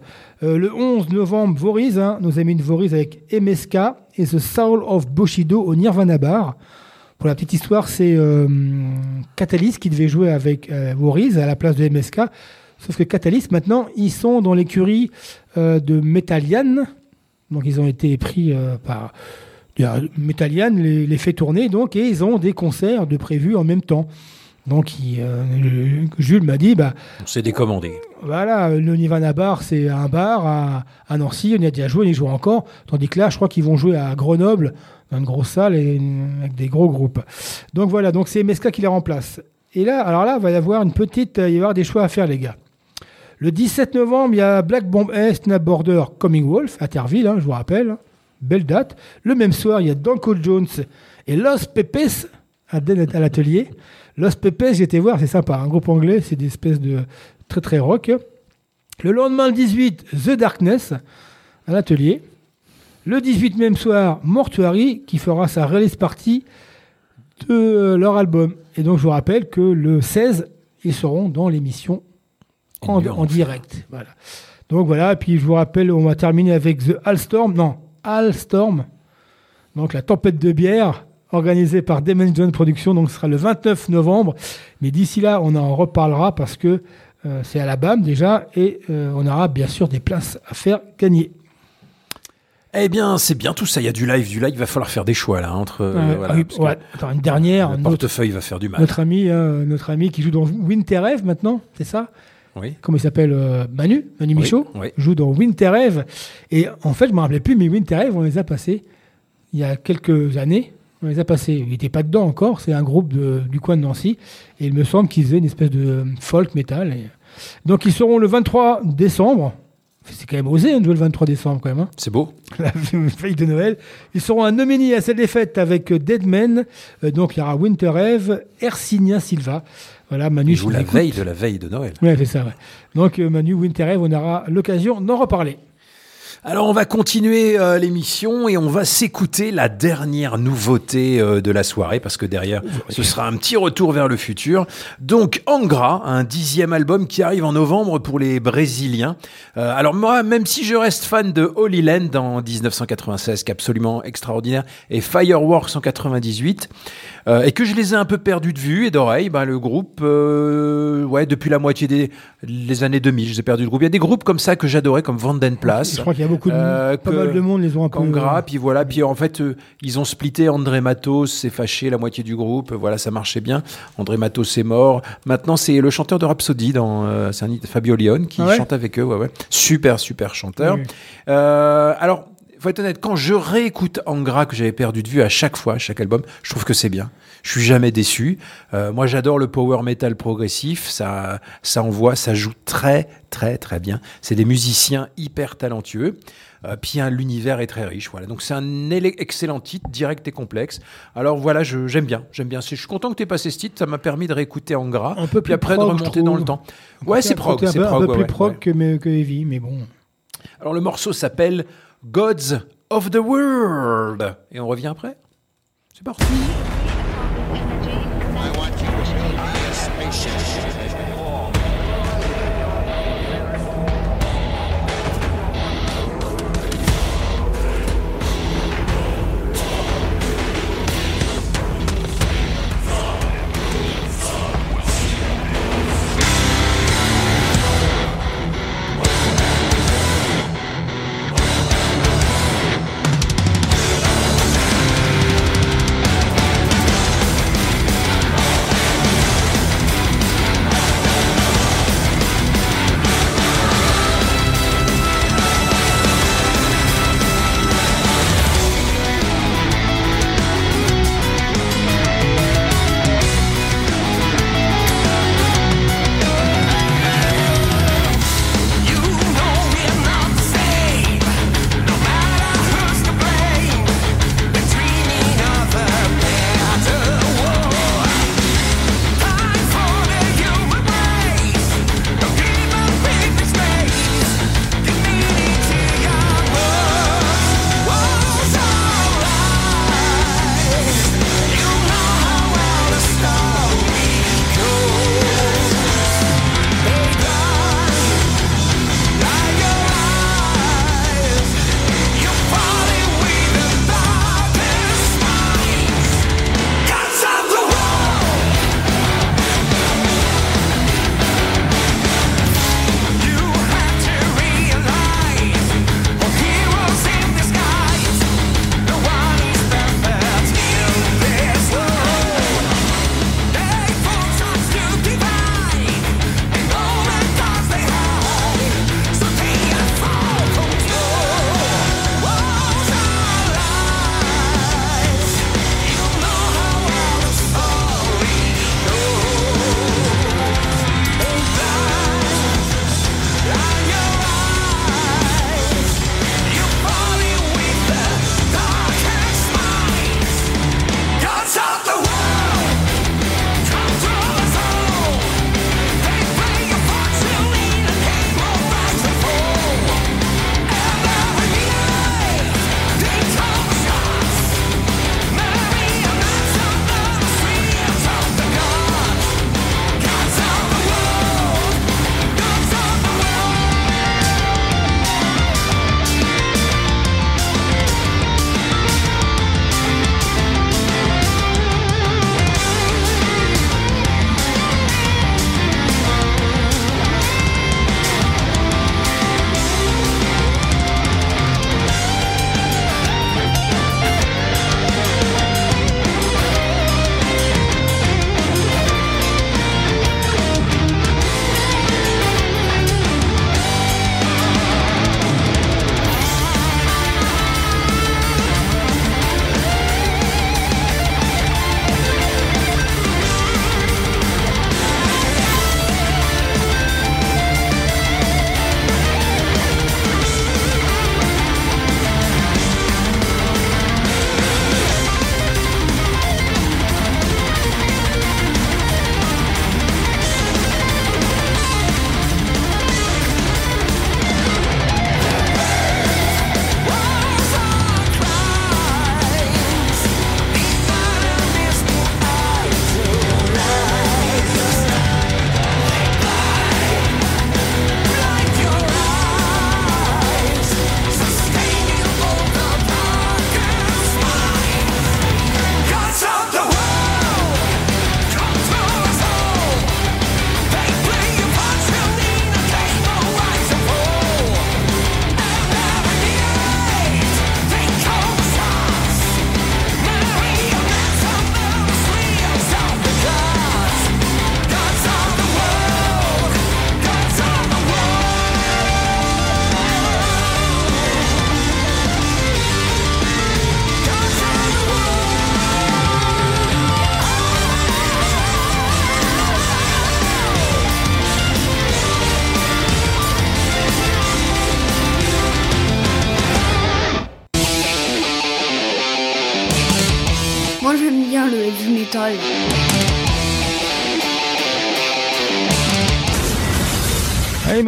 Euh, le 11 novembre, Voriz, hein, nos amis de Voriz avec MSK et The Soul of Bushido au Nirvana Bar. Pour la petite histoire, c'est euh, Catalyst qui devait jouer avec euh, Voriz à la place de MSK. Sauf que Catalyst, maintenant, ils sont dans l'écurie de Metallian. Donc, ils ont été pris par euh, Metallian, les, les fait tourner, donc, et ils ont des concerts de prévus en même temps. Donc, il, euh, le- Jules m'a dit, bah, On s'est décommandé. voilà, le Nirvana Bar, c'est un bar à, à Nancy. On y a déjà joué, on y joue encore. Tandis que là, je crois qu'ils vont jouer à Grenoble, dans une grosse salle et une- avec des gros groupes. Donc voilà, donc c'est MSK qui les remplace. Et là, alors là, il va y avoir une petite, il va y avoir des choix à faire, les gars. Le 17 novembre, il y a Black Bomb Est, Snap Border, Coming Wolf, à Terville, hein, je vous rappelle. Belle date. Le même soir, il y a Danko Jones et Los Pepes à, à l'atelier. Los Pepes, été voir, c'est sympa. Un groupe anglais, c'est des espèces de très très rock. Le lendemain, le 18, The Darkness à l'atelier. Le 18 même soir, Mortuary qui fera sa release party de leur album. Et donc, je vous rappelle que le 16, ils seront dans l'émission en, direct. Voilà. Donc voilà, et puis je vous rappelle, on va terminer avec The Alstorm. Non, Alstorm. Donc la tempête de bière organisée par Damon John Productions. Donc ce sera le 29 novembre. Mais d'ici là, on en reparlera parce que euh, c'est à la BAM déjà et euh, on aura bien sûr des places à faire gagner. Eh bien, c'est bien tout ça. Il y a du live, du live. Il va falloir faire des choix là entre. euh, Euh, voilà, oui, ouais, attends, une dernière, le notre, portefeuille va faire du mal. notre ami, euh, notre ami qui joue dans Winter Eve maintenant, c'est ça? Oui. Comment il s'appelle euh, Manu, Manu Michaud, oui. joue dans Winter Eve. Et en fait, je me rappelais plus, mais Winter Eve, on les a passés il y a quelques années. On les a passés. Il n'était pas dedans encore. C'est un groupe de- du coin de Nancy. Et il me semble qu'ils faisaient une espèce de folk metal. Et... Donc, ils seront le 23 décembre. C'est quand même osé hein, de jouer le 23 décembre, quand même. hein C'est beau. la veille de Noël. Ils seront à Nomini à celle des fêtes avec Deadman. Euh, donc il y aura Winter Eve, Ersinia Silva. Voilà, Manu. Il je joue la veille de la veille de Noël. Ouais, c'est ça, ouais. Donc euh, Manu, Winter Eve, on aura l'occasion d'en reparler. Alors on va continuer euh, l'émission et on va s'écouter la dernière nouveauté euh, de la soirée parce que derrière ce sera un petit retour vers le futur. Donc Angra, un dixième album qui arrive en novembre pour les Brésiliens. Euh, alors moi, même si je reste fan de Holy Land en 1996, qui est absolument extraordinaire, et Fireworks en 98, euh, et que je les ai un peu perdus de vue et d'oreille, ben, le groupe, euh, ouais, depuis la moitié des les années 2000, je les ai perdus de groupe. Il y a des groupes comme ça que j'adorais, comme Vandenplace. Je crois qu'il y a beaucoup de Euh, pas mal de monde les ont un peu. Angra, puis voilà, puis en fait, euh, ils ont splitté. André Matos s'est fâché, la moitié du groupe. Voilà, ça marchait bien. André Matos est mort. Maintenant, c'est le chanteur de Rhapsody dans euh, c'est un- Fabio Leone qui Ah ouais chante avec eux. Ouais, ouais. Super, super chanteur. Oui. Euh, alors. Faut être honnête, quand je réécoute Angra que j'avais perdu de vue à chaque fois, à chaque album, je trouve que c'est bien. Je suis jamais déçu. Euh, moi, j'adore le power metal progressif. Ça, ça envoie, ça joue très, très, très bien. C'est des musiciens hyper talentueux. Euh, puis hein, l'univers est très riche. Voilà. Donc c'est un excellent titre, direct et complexe. Alors voilà, j'aime bien. J'aime bien. Je suis content que tu aies passé ce titre. Ça m'a permis de réécouter Angra. Un peu puis plus après prog, de remonter dans le temps. Ouais, c'est prog. C'est un prog. peu ouais, plus ouais, prog ouais. que, que Heavy, mais bon. Alors le morceau s'appelle Gods of the World. Et on revient après? C'est parti.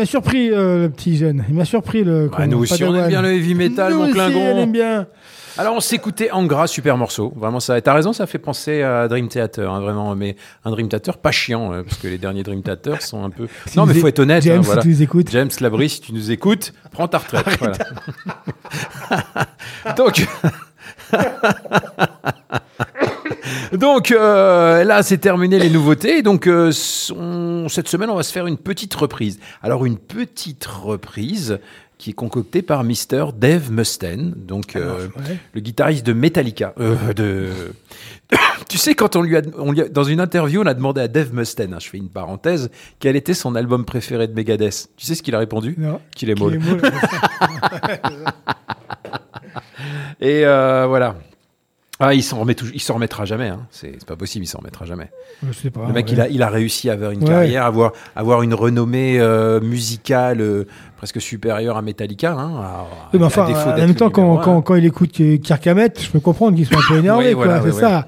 M'a surpris, euh, le petit jeune. Il m'a surpris, le. Ah, nous aussi, on aime bien le heavy metal, Nous mon aussi, Klingon. on aime bien. Alors, on s'écoutait Angra, super morceau. Vraiment, ça. T'as raison, ça fait penser à Dream Theater, hein, vraiment. Mais un Dream Theater pas chiant, euh, parce que les derniers Dream Theater sont un peu. Si non, mais faut être honnête. James, hein, si voilà. tu nous écoutes. James Labrie, si tu nous écoutes, prends ta retraite. voilà. Donc. Donc euh, là, c'est terminé les nouveautés. Donc euh, on- cette semaine, on va se faire une petite reprise. Alors une petite reprise qui est concoctée par Mr. Dave Mustaine, donc euh, ouais. le guitariste de Metallica. De... tu sais, quand on lui, a, on lui a- dans une interview, on a demandé à Dave Mustaine, hein, je fais une parenthèse, quel était son album préféré de Megadeth? Tu sais ce qu'il a répondu? Qu'il est molle. est molle. Et voilà. Ah, il s'en remet toujours- il s'en remettra jamais. Hein. C'est pas possible, il s'en remettra jamais. Je sais pas. Le mec, ouais. il, a, il a réussi à avoir une Ouais. carrière, à avoir, avoir une renommée euh, musicale euh, presque supérieure à Metallica. Hein, à- Oui, mais à enfin, défaut en même temps, quand, un. quand, quand il écoute Kirk Hammett, je peux comprendre qu'il soit un peu énervé. Oui, quoi, voilà, c'est ça.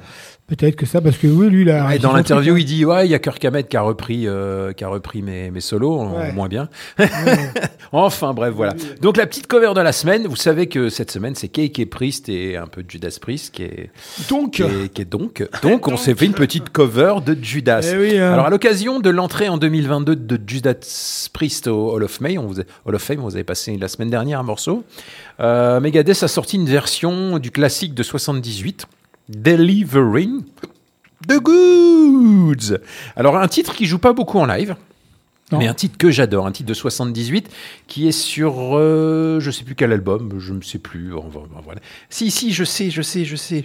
Peut-être que ça, parce que oui, lui, il a. Et réussi dans l'interview, il dit ouais, il y a Kirk Hammett qui a repris, euh, qui a repris mes, mes solos, Ouais. moins bien. enfin, bref, voilà. Donc la petite cover de la semaine. Vous savez que cette semaine, c'est Cake et Priest et un peu de Judas Priest qui est Donc. qui est, qui est donc donc on s'est fait une petite cover de Judas. Eh oui, hein. Alors à l'occasion de l'entrée en 2022 de Judas Priest au Hall of Fame, on vous a, Hall of Fame, on vous avez passé la semaine dernière un morceau. Euh, Megadeth a sorti une version du classique de 78, Delivering the Goods. Alors un titre qui joue pas beaucoup en live. Non. Mais un titre que j'adore, un titre de 78 qui est sur euh, je sais plus quel album, je ne sais plus. Voilà. Si si, je sais, je sais, je sais.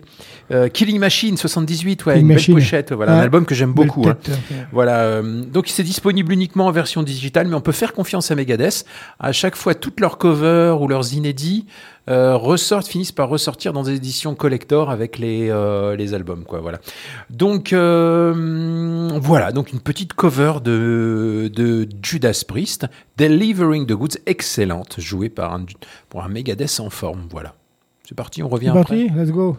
Euh, Killing Machine 78, ouais, Killing une belle pochette, voilà, Ouais. un album que j'aime beaucoup. hein. euh, Voilà, euh, donc c'est disponible uniquement en version digitale, mais on peut faire confiance à Megadeth. À chaque fois, toutes leurs covers ou leurs inédits euh, ressortent, finissent par ressortir dans des éditions collector avec les, euh, les albums, quoi. Voilà. Donc euh, voilà, donc une petite cover de, de Judas Priest, Delivering the Goods, excellente, jouée par un, pour un Megadeth en forme. Voilà. C'est parti, on revient C'est après. parti, let's go.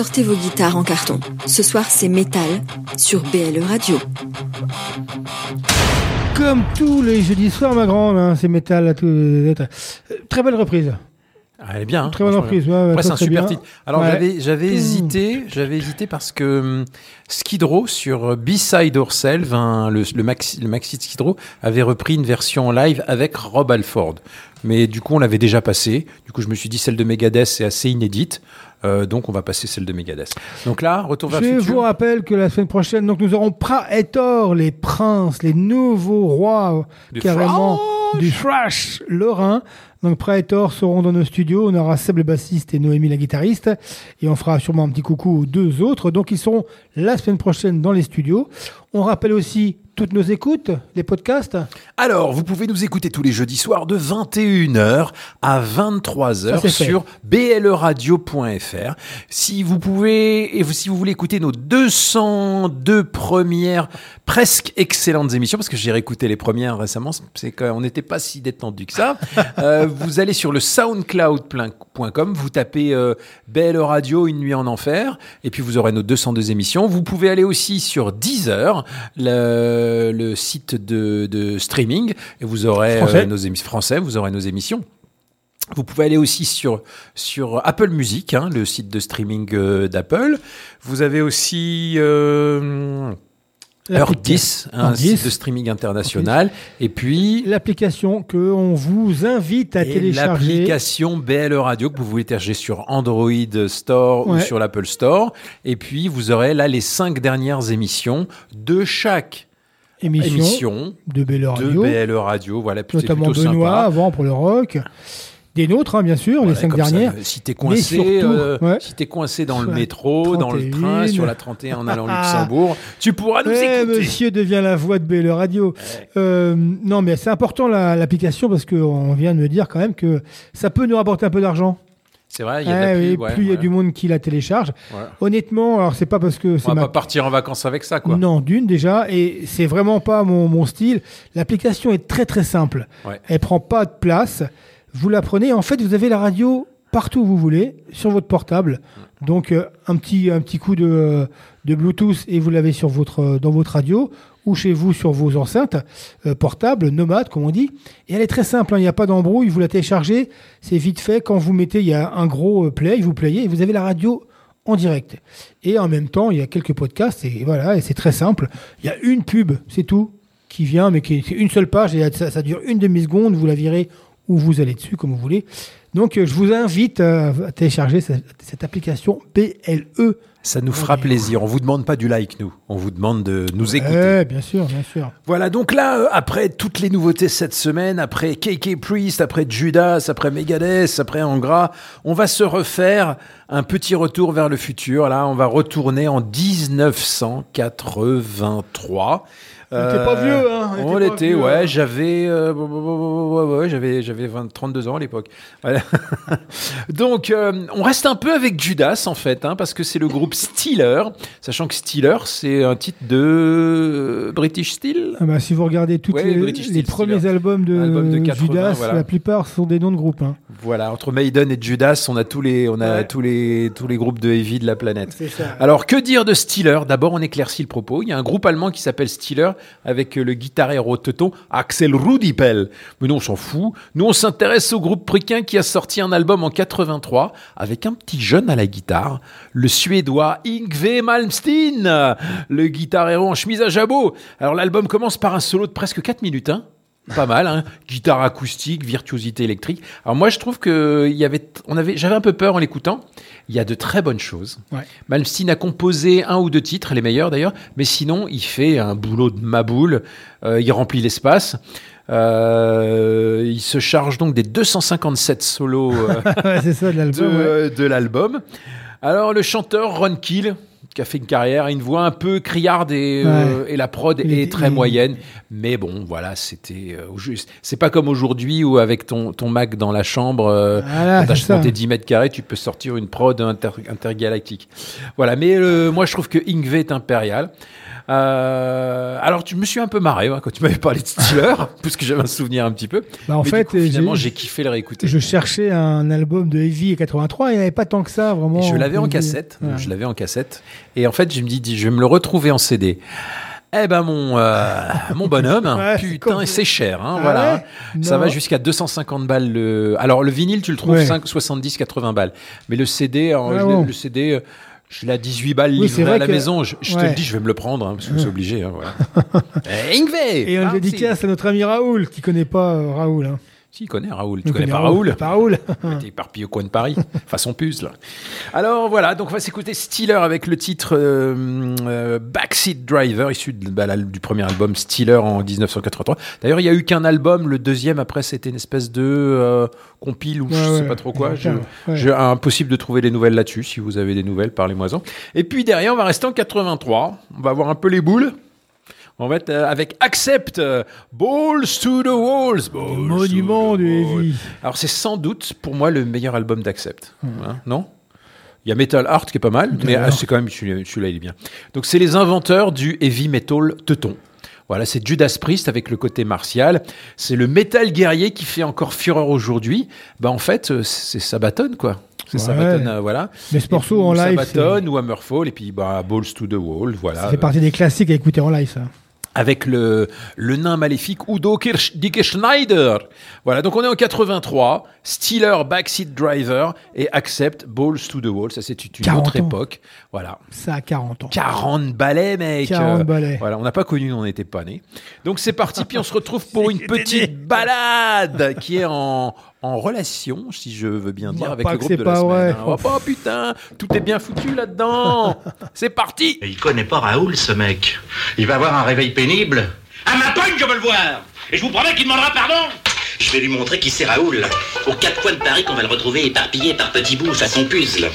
Sortez vos guitares en carton. Ce soir, c'est métal sur BLE Radio. Comme tous les jeudis soirs, ma grande, hein, c'est métal à tout. euh, Très belle reprise. Ah, elle est bien. hein, Très bonne franchement. reprise, ouais, c'est un très super bien. titre. Alors, Ouais. j'avais, j'avais Mmh. hésité, j'avais hésité parce que hum, Skid Row sur B-Side Ourself, hein, le, le, maxi, le maxi de Skid Row, avait repris une version en live avec Rob Alford. Mais du coup, on l'avait déjà passé. Du coup, je me suis dit, celle de Megadeth, c'est assez inédite. Euh, donc, on va passer celle de Megadeth. Donc là, retour vers Je le futur. vous rappelle que la semaine prochaine, donc nous aurons Praetor, les princes, les nouveaux rois, Du carrément du thrash lorrain. Donc Praetor seront dans nos studios. On aura Seb le bassiste et Noémie la guitariste. Et on fera sûrement un petit coucou aux deux autres. Donc ils seront la semaine prochaine dans les studios. On rappelle aussi toutes nos écoutes, les podcasts. Alors, vous pouvez nous écouter tous les jeudis soirs de 21h à 23h Ça, c'est fait. sur bleradio.fr. Si vous pouvez, et si vous voulez écouter nos 202 premières presque excellentes émissions, parce que j'ai réécouté les premières récemment, c'est qu'on n'était pas si détendu que ça, euh, vous allez sur le soundcloud.com, vous tapez euh, BL Radio, Une nuit en enfer, et puis vous aurez nos 202 émissions. Vous pouvez aller aussi sur Deezer, le, le site de, de streaming, et vous aurez euh, Français. nos émissions français, vous aurez nos émissions. Vous pouvez aller aussi sur, sur Apple Music, hein, le site de streaming euh, d'Apple. Vous avez aussi euh, Earth 10, un site 10. de streaming international. Et puis L'application que on vous invite à et télécharger. l'application BL Radio que vous pouvez télécharger sur Android Store ou sur l'Apple Store. Et puis vous aurez là les cinq dernières émissions de chaque Émission, émission de BL de Radio. BL Radio. Voilà, notamment Benoît sympa. avant pour le rock. Des nôtres, hein, bien sûr, les cinq ça, dernières. si t'es coincé, surtout, euh, ouais. si t'es coincé dans le métro, dans le 31. train, sur la 31 en allant au Luxembourg, tu pourras nous Ouais, écouter. monsieur devient la voix de BL Radio. Euh, non, mais c'est important la- l'application parce qu'on vient de me dire quand même que ça peut nous rapporter un peu d'argent. C'est vrai, il y a ouais, plus il y a du monde qui la télécharge. Ouais. Honnêtement, alors c'est pas parce que c'est On va ma pas partir en vacances avec ça, quoi. Non, d'une déjà, et c'est vraiment pas mon, mon style. L'application est très très simple. Elle prend pas de place. Vous la prenez. En fait, vous avez la radio partout où vous voulez, sur votre portable. Donc euh, un petit un petit coup de, euh, de Bluetooth et vous l'avez sur votre euh, dans votre radio ou chez vous sur vos enceintes euh, portables, nomades comme on dit. Et elle est très simple. hein, Il n'y a pas d'embrouille. Vous la téléchargez. C'est vite fait. Quand vous mettez, il y a un gros euh, play. Vous playez et vous avez la radio en direct. Et en même temps, il y a quelques podcasts et voilà, et c'est très simple. Il y a une pub, c'est tout, qui vient, mais qui est une seule page et ça dure une demi-seconde. Vous la virez ou vous allez dessus comme vous voulez. Donc, euh, je vous invite euh, à télécharger cette, cette application BLE. Ça nous fera plaisir. On vous demande pas du like, nous. On vous demande de nous écouter. Ouais, bien sûr, bien sûr. Voilà, donc là, euh, après toutes les nouveautés cette semaine, après KK Priest, après Judas, après Megadeth, après Angra, on va se refaire un petit retour vers le futur. Là, on va retourner en 1983. Était pas vieux, hein, on l'était, ouais. hein. J'avais, euh, ouais, ouais, ouais, j'avais, j'avais 20 32 ans à l'époque. Voilà. Donc, euh, on reste un peu avec Judas en fait, hein, parce que c'est le groupe Steeler, sachant que Steeler, c'est un titre de British Steel. Ah bah, si vous regardez tous Ouais, les, British les Steel premiers albums de, Album de 80, Judas, voilà. la plupart sont des noms de groupes. hein. Voilà, entre Maiden et Judas, on a tous les, on a Ouais. tous les, tous les groupes de heavy de la planète. Ça. Alors, que dire de Steeler? D'abord, on éclaircit le propos. Il y a un groupe allemand qui s'appelle Steeler avec le guitarero teuton Axel Rudipel. Mais non, on s'en fout. Nous, on s'intéresse au groupe priquin qui a sorti un album en 83 avec un petit jeune à la guitare, le suédois Yngve Malmsteen, le guitarero en chemise à jabot. Alors, l'album commence par un solo de presque 4 minutes, hein pas mal, hein. guitare acoustique, virtuosité électrique. Alors moi je trouve que il y avait, on avait, j'avais un peu peur en l'écoutant. Il y a de très bonnes choses. Ouais. Malmsteen a composé un ou deux titres, les meilleurs d'ailleurs, mais sinon il fait un boulot de maboule. Euh, il remplit l'espace. Euh, il se charge donc des 257 solos euh, Ouais, c'est ça de l'album. ouais. Alors le chanteur Ron Kill, qui a fait une carrière, une voix un peu criarde et, euh, et la prod Il est très il- moyenne. Mais bon, voilà, c'était euh, juste. C'est pas comme aujourd'hui où avec ton, ton Mac dans la chambre, euh, quand t'as c'est ça. tes 10 mètres carrés, tu peux sortir une prod inter- intergalactique. Voilà, mais euh, moi je trouve que Ingve est impérial. Euh, alors tu me suis un peu marré ouais, quand tu m'avais parlé de Steeler, parce que j'avais un souvenir un petit peu. Bah, en Mais fait, coup, finalement j'ai- kiffé le réécouter. Je cherchais un album de Heavy 83, il n'y avait pas tant que ça, vraiment. Et je l'avais en cassette. Ouais. Je l'avais en cassette. Et en fait, je me dis, je vais me le retrouver en CD. Eh ben mon euh, mon bonhomme, Ouais, c'est putain, c'est cher, hein, Ah voilà. ouais Ça va jusqu'à 250 balles. Le... Alors le vinyle, tu le trouves Ouais. 5, 70, 80 balles. Mais le CD, alors, Ouais, je l'ai- bon. le CD, euh, je l'ai à 18 balles Oui, c'est livré vrai à la que- maison. Je, je te le dis, je vais me le prendre, hein, parce que c'est obligé. Hein, voilà. Eh, Ingve Et on le dédicace à notre ami Raoul, qui connaît pas euh, Raoul. Hein. Si, il connaît Raoul. Tu connais pas Raoul Pas Raoul. T'es éparpillé au coin de Paris, façon puce là. Alors voilà, donc on va s'écouter Steeler avec le titre euh, euh, Backseat Driver, issu de- bah, du premier album Steeler en 1983. D'ailleurs, il y a eu qu'un album, le deuxième après c'était une espèce de euh, compile ou je Ouais, sais pas trop quoi. Ouais. Impossible de trouver des nouvelles là-dessus. Si vous avez des nouvelles, parlez-moi-en. Et puis derrière, on va rester en 83. On va voir un peu les boules. On va être avec Accept, euh, Balls to the Walls. Balls Monument Walls. Heavy. Alors c'est sans doute pour moi le meilleur album d'Accept. Hein, non? Il y a Metal Art qui est pas mal, mais ah, c'est quand même celui-là, il est bien. Donc c'est les inventeurs du heavy metal teuton. Voilà, c'est Judas Priest avec le côté martial. C'est le métal guerrier qui fait encore fureur aujourd'hui. Bah en fait, euh, c'est Sabaton quoi. C'est Ouais. Sabaton, euh, voilà. Mais ce morceau en live, Sabaton ou Hammerfall et puis bah, Balls to the Wall, voilà. Ça fait partie des classiques à écouter en live, ça. Avec le, le nain maléfique Udo Kirsch, Dicke Schneider. Voilà, donc on est en 83, Steeler Backseat Driver et Accept Balls to the Wall. Ça, c'est une 40 autre ans. époque. Voilà. Ça a 40 ans. 40 balais, mec. 40 Euh, balais. Voilà, on n'a pas connu, on n'était pas nés. Donc c'est parti, puis on se retrouve pour une petite balade qui est en, en relation, si je veux bien dire, avec le groupe de la semaine. Oh, oh, putain, tout est bien foutu là-dedans. C'est parti. Il connaît pas Raoul, ce mec. Il va avoir un réveil pénible. À ma pointe, je veux le voir. Et je vous promets qu'il demandera pardon. Je vais lui montrer qui c'est Raoul. Aux quatre coins de Paris qu'on va le retrouver éparpillé par petits bouts façon puzzle.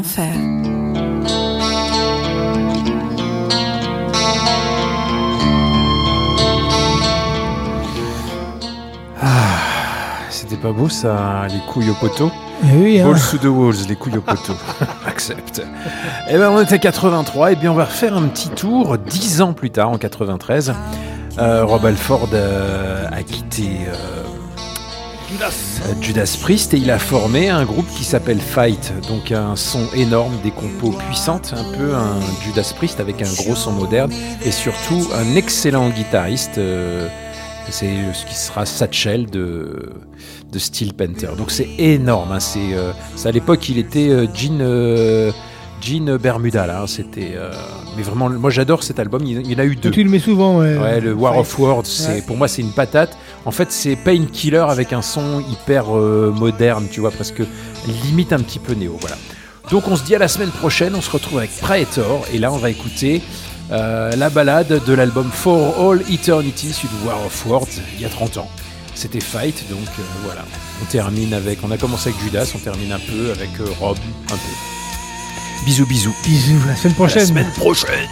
Enfer. C'était pas beau ça, les couilles au poteau Eh oui, hein. Balls to the walls, les couilles au poteau. Accepte. Eh ben on était 83, et bien on va refaire un petit tour, 10 ans plus tard, en 93. Euh, Rob Alford euh, a quitté euh, euh, Judas Priest et il a formé un groupe qui s'appelle Fight. Donc un son énorme, des compos puissantes, un peu un Judas Priest avec un gros son moderne et surtout un excellent guitariste. euh, c'est ce qui sera Satchel de, de Steel Panther. Donc c'est énorme. hein, c'est, euh, à l'époque, il était euh, Gene, euh, Gene Bermuda. Là, hein, c'était, euh, mais vraiment, moi j'adore cet album. Il, il y en a eu deux. Tu le mets souvent, ouais. Ouais, le War Ouais. of Words, c'est Ouais. pour moi c'est une patate. En fait, c'est Painkiller avec un son hyper euh, moderne, tu vois, presque limite un petit peu néo. Voilà. Donc on se dit à la semaine prochaine. On se retrouve avec Praetor et là on va écouter euh, la balade de l'album For All Eternity sur War of Words il y a 30 ans. C'était Fight, donc euh, voilà. On termine avec, on a commencé avec Judas, on termine un peu avec Rob, un peu. Bisous, bisous. Bisous, la semaine À prochaine. La semaine prochaine.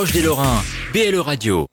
Proche des Lorrains, BLE Radio.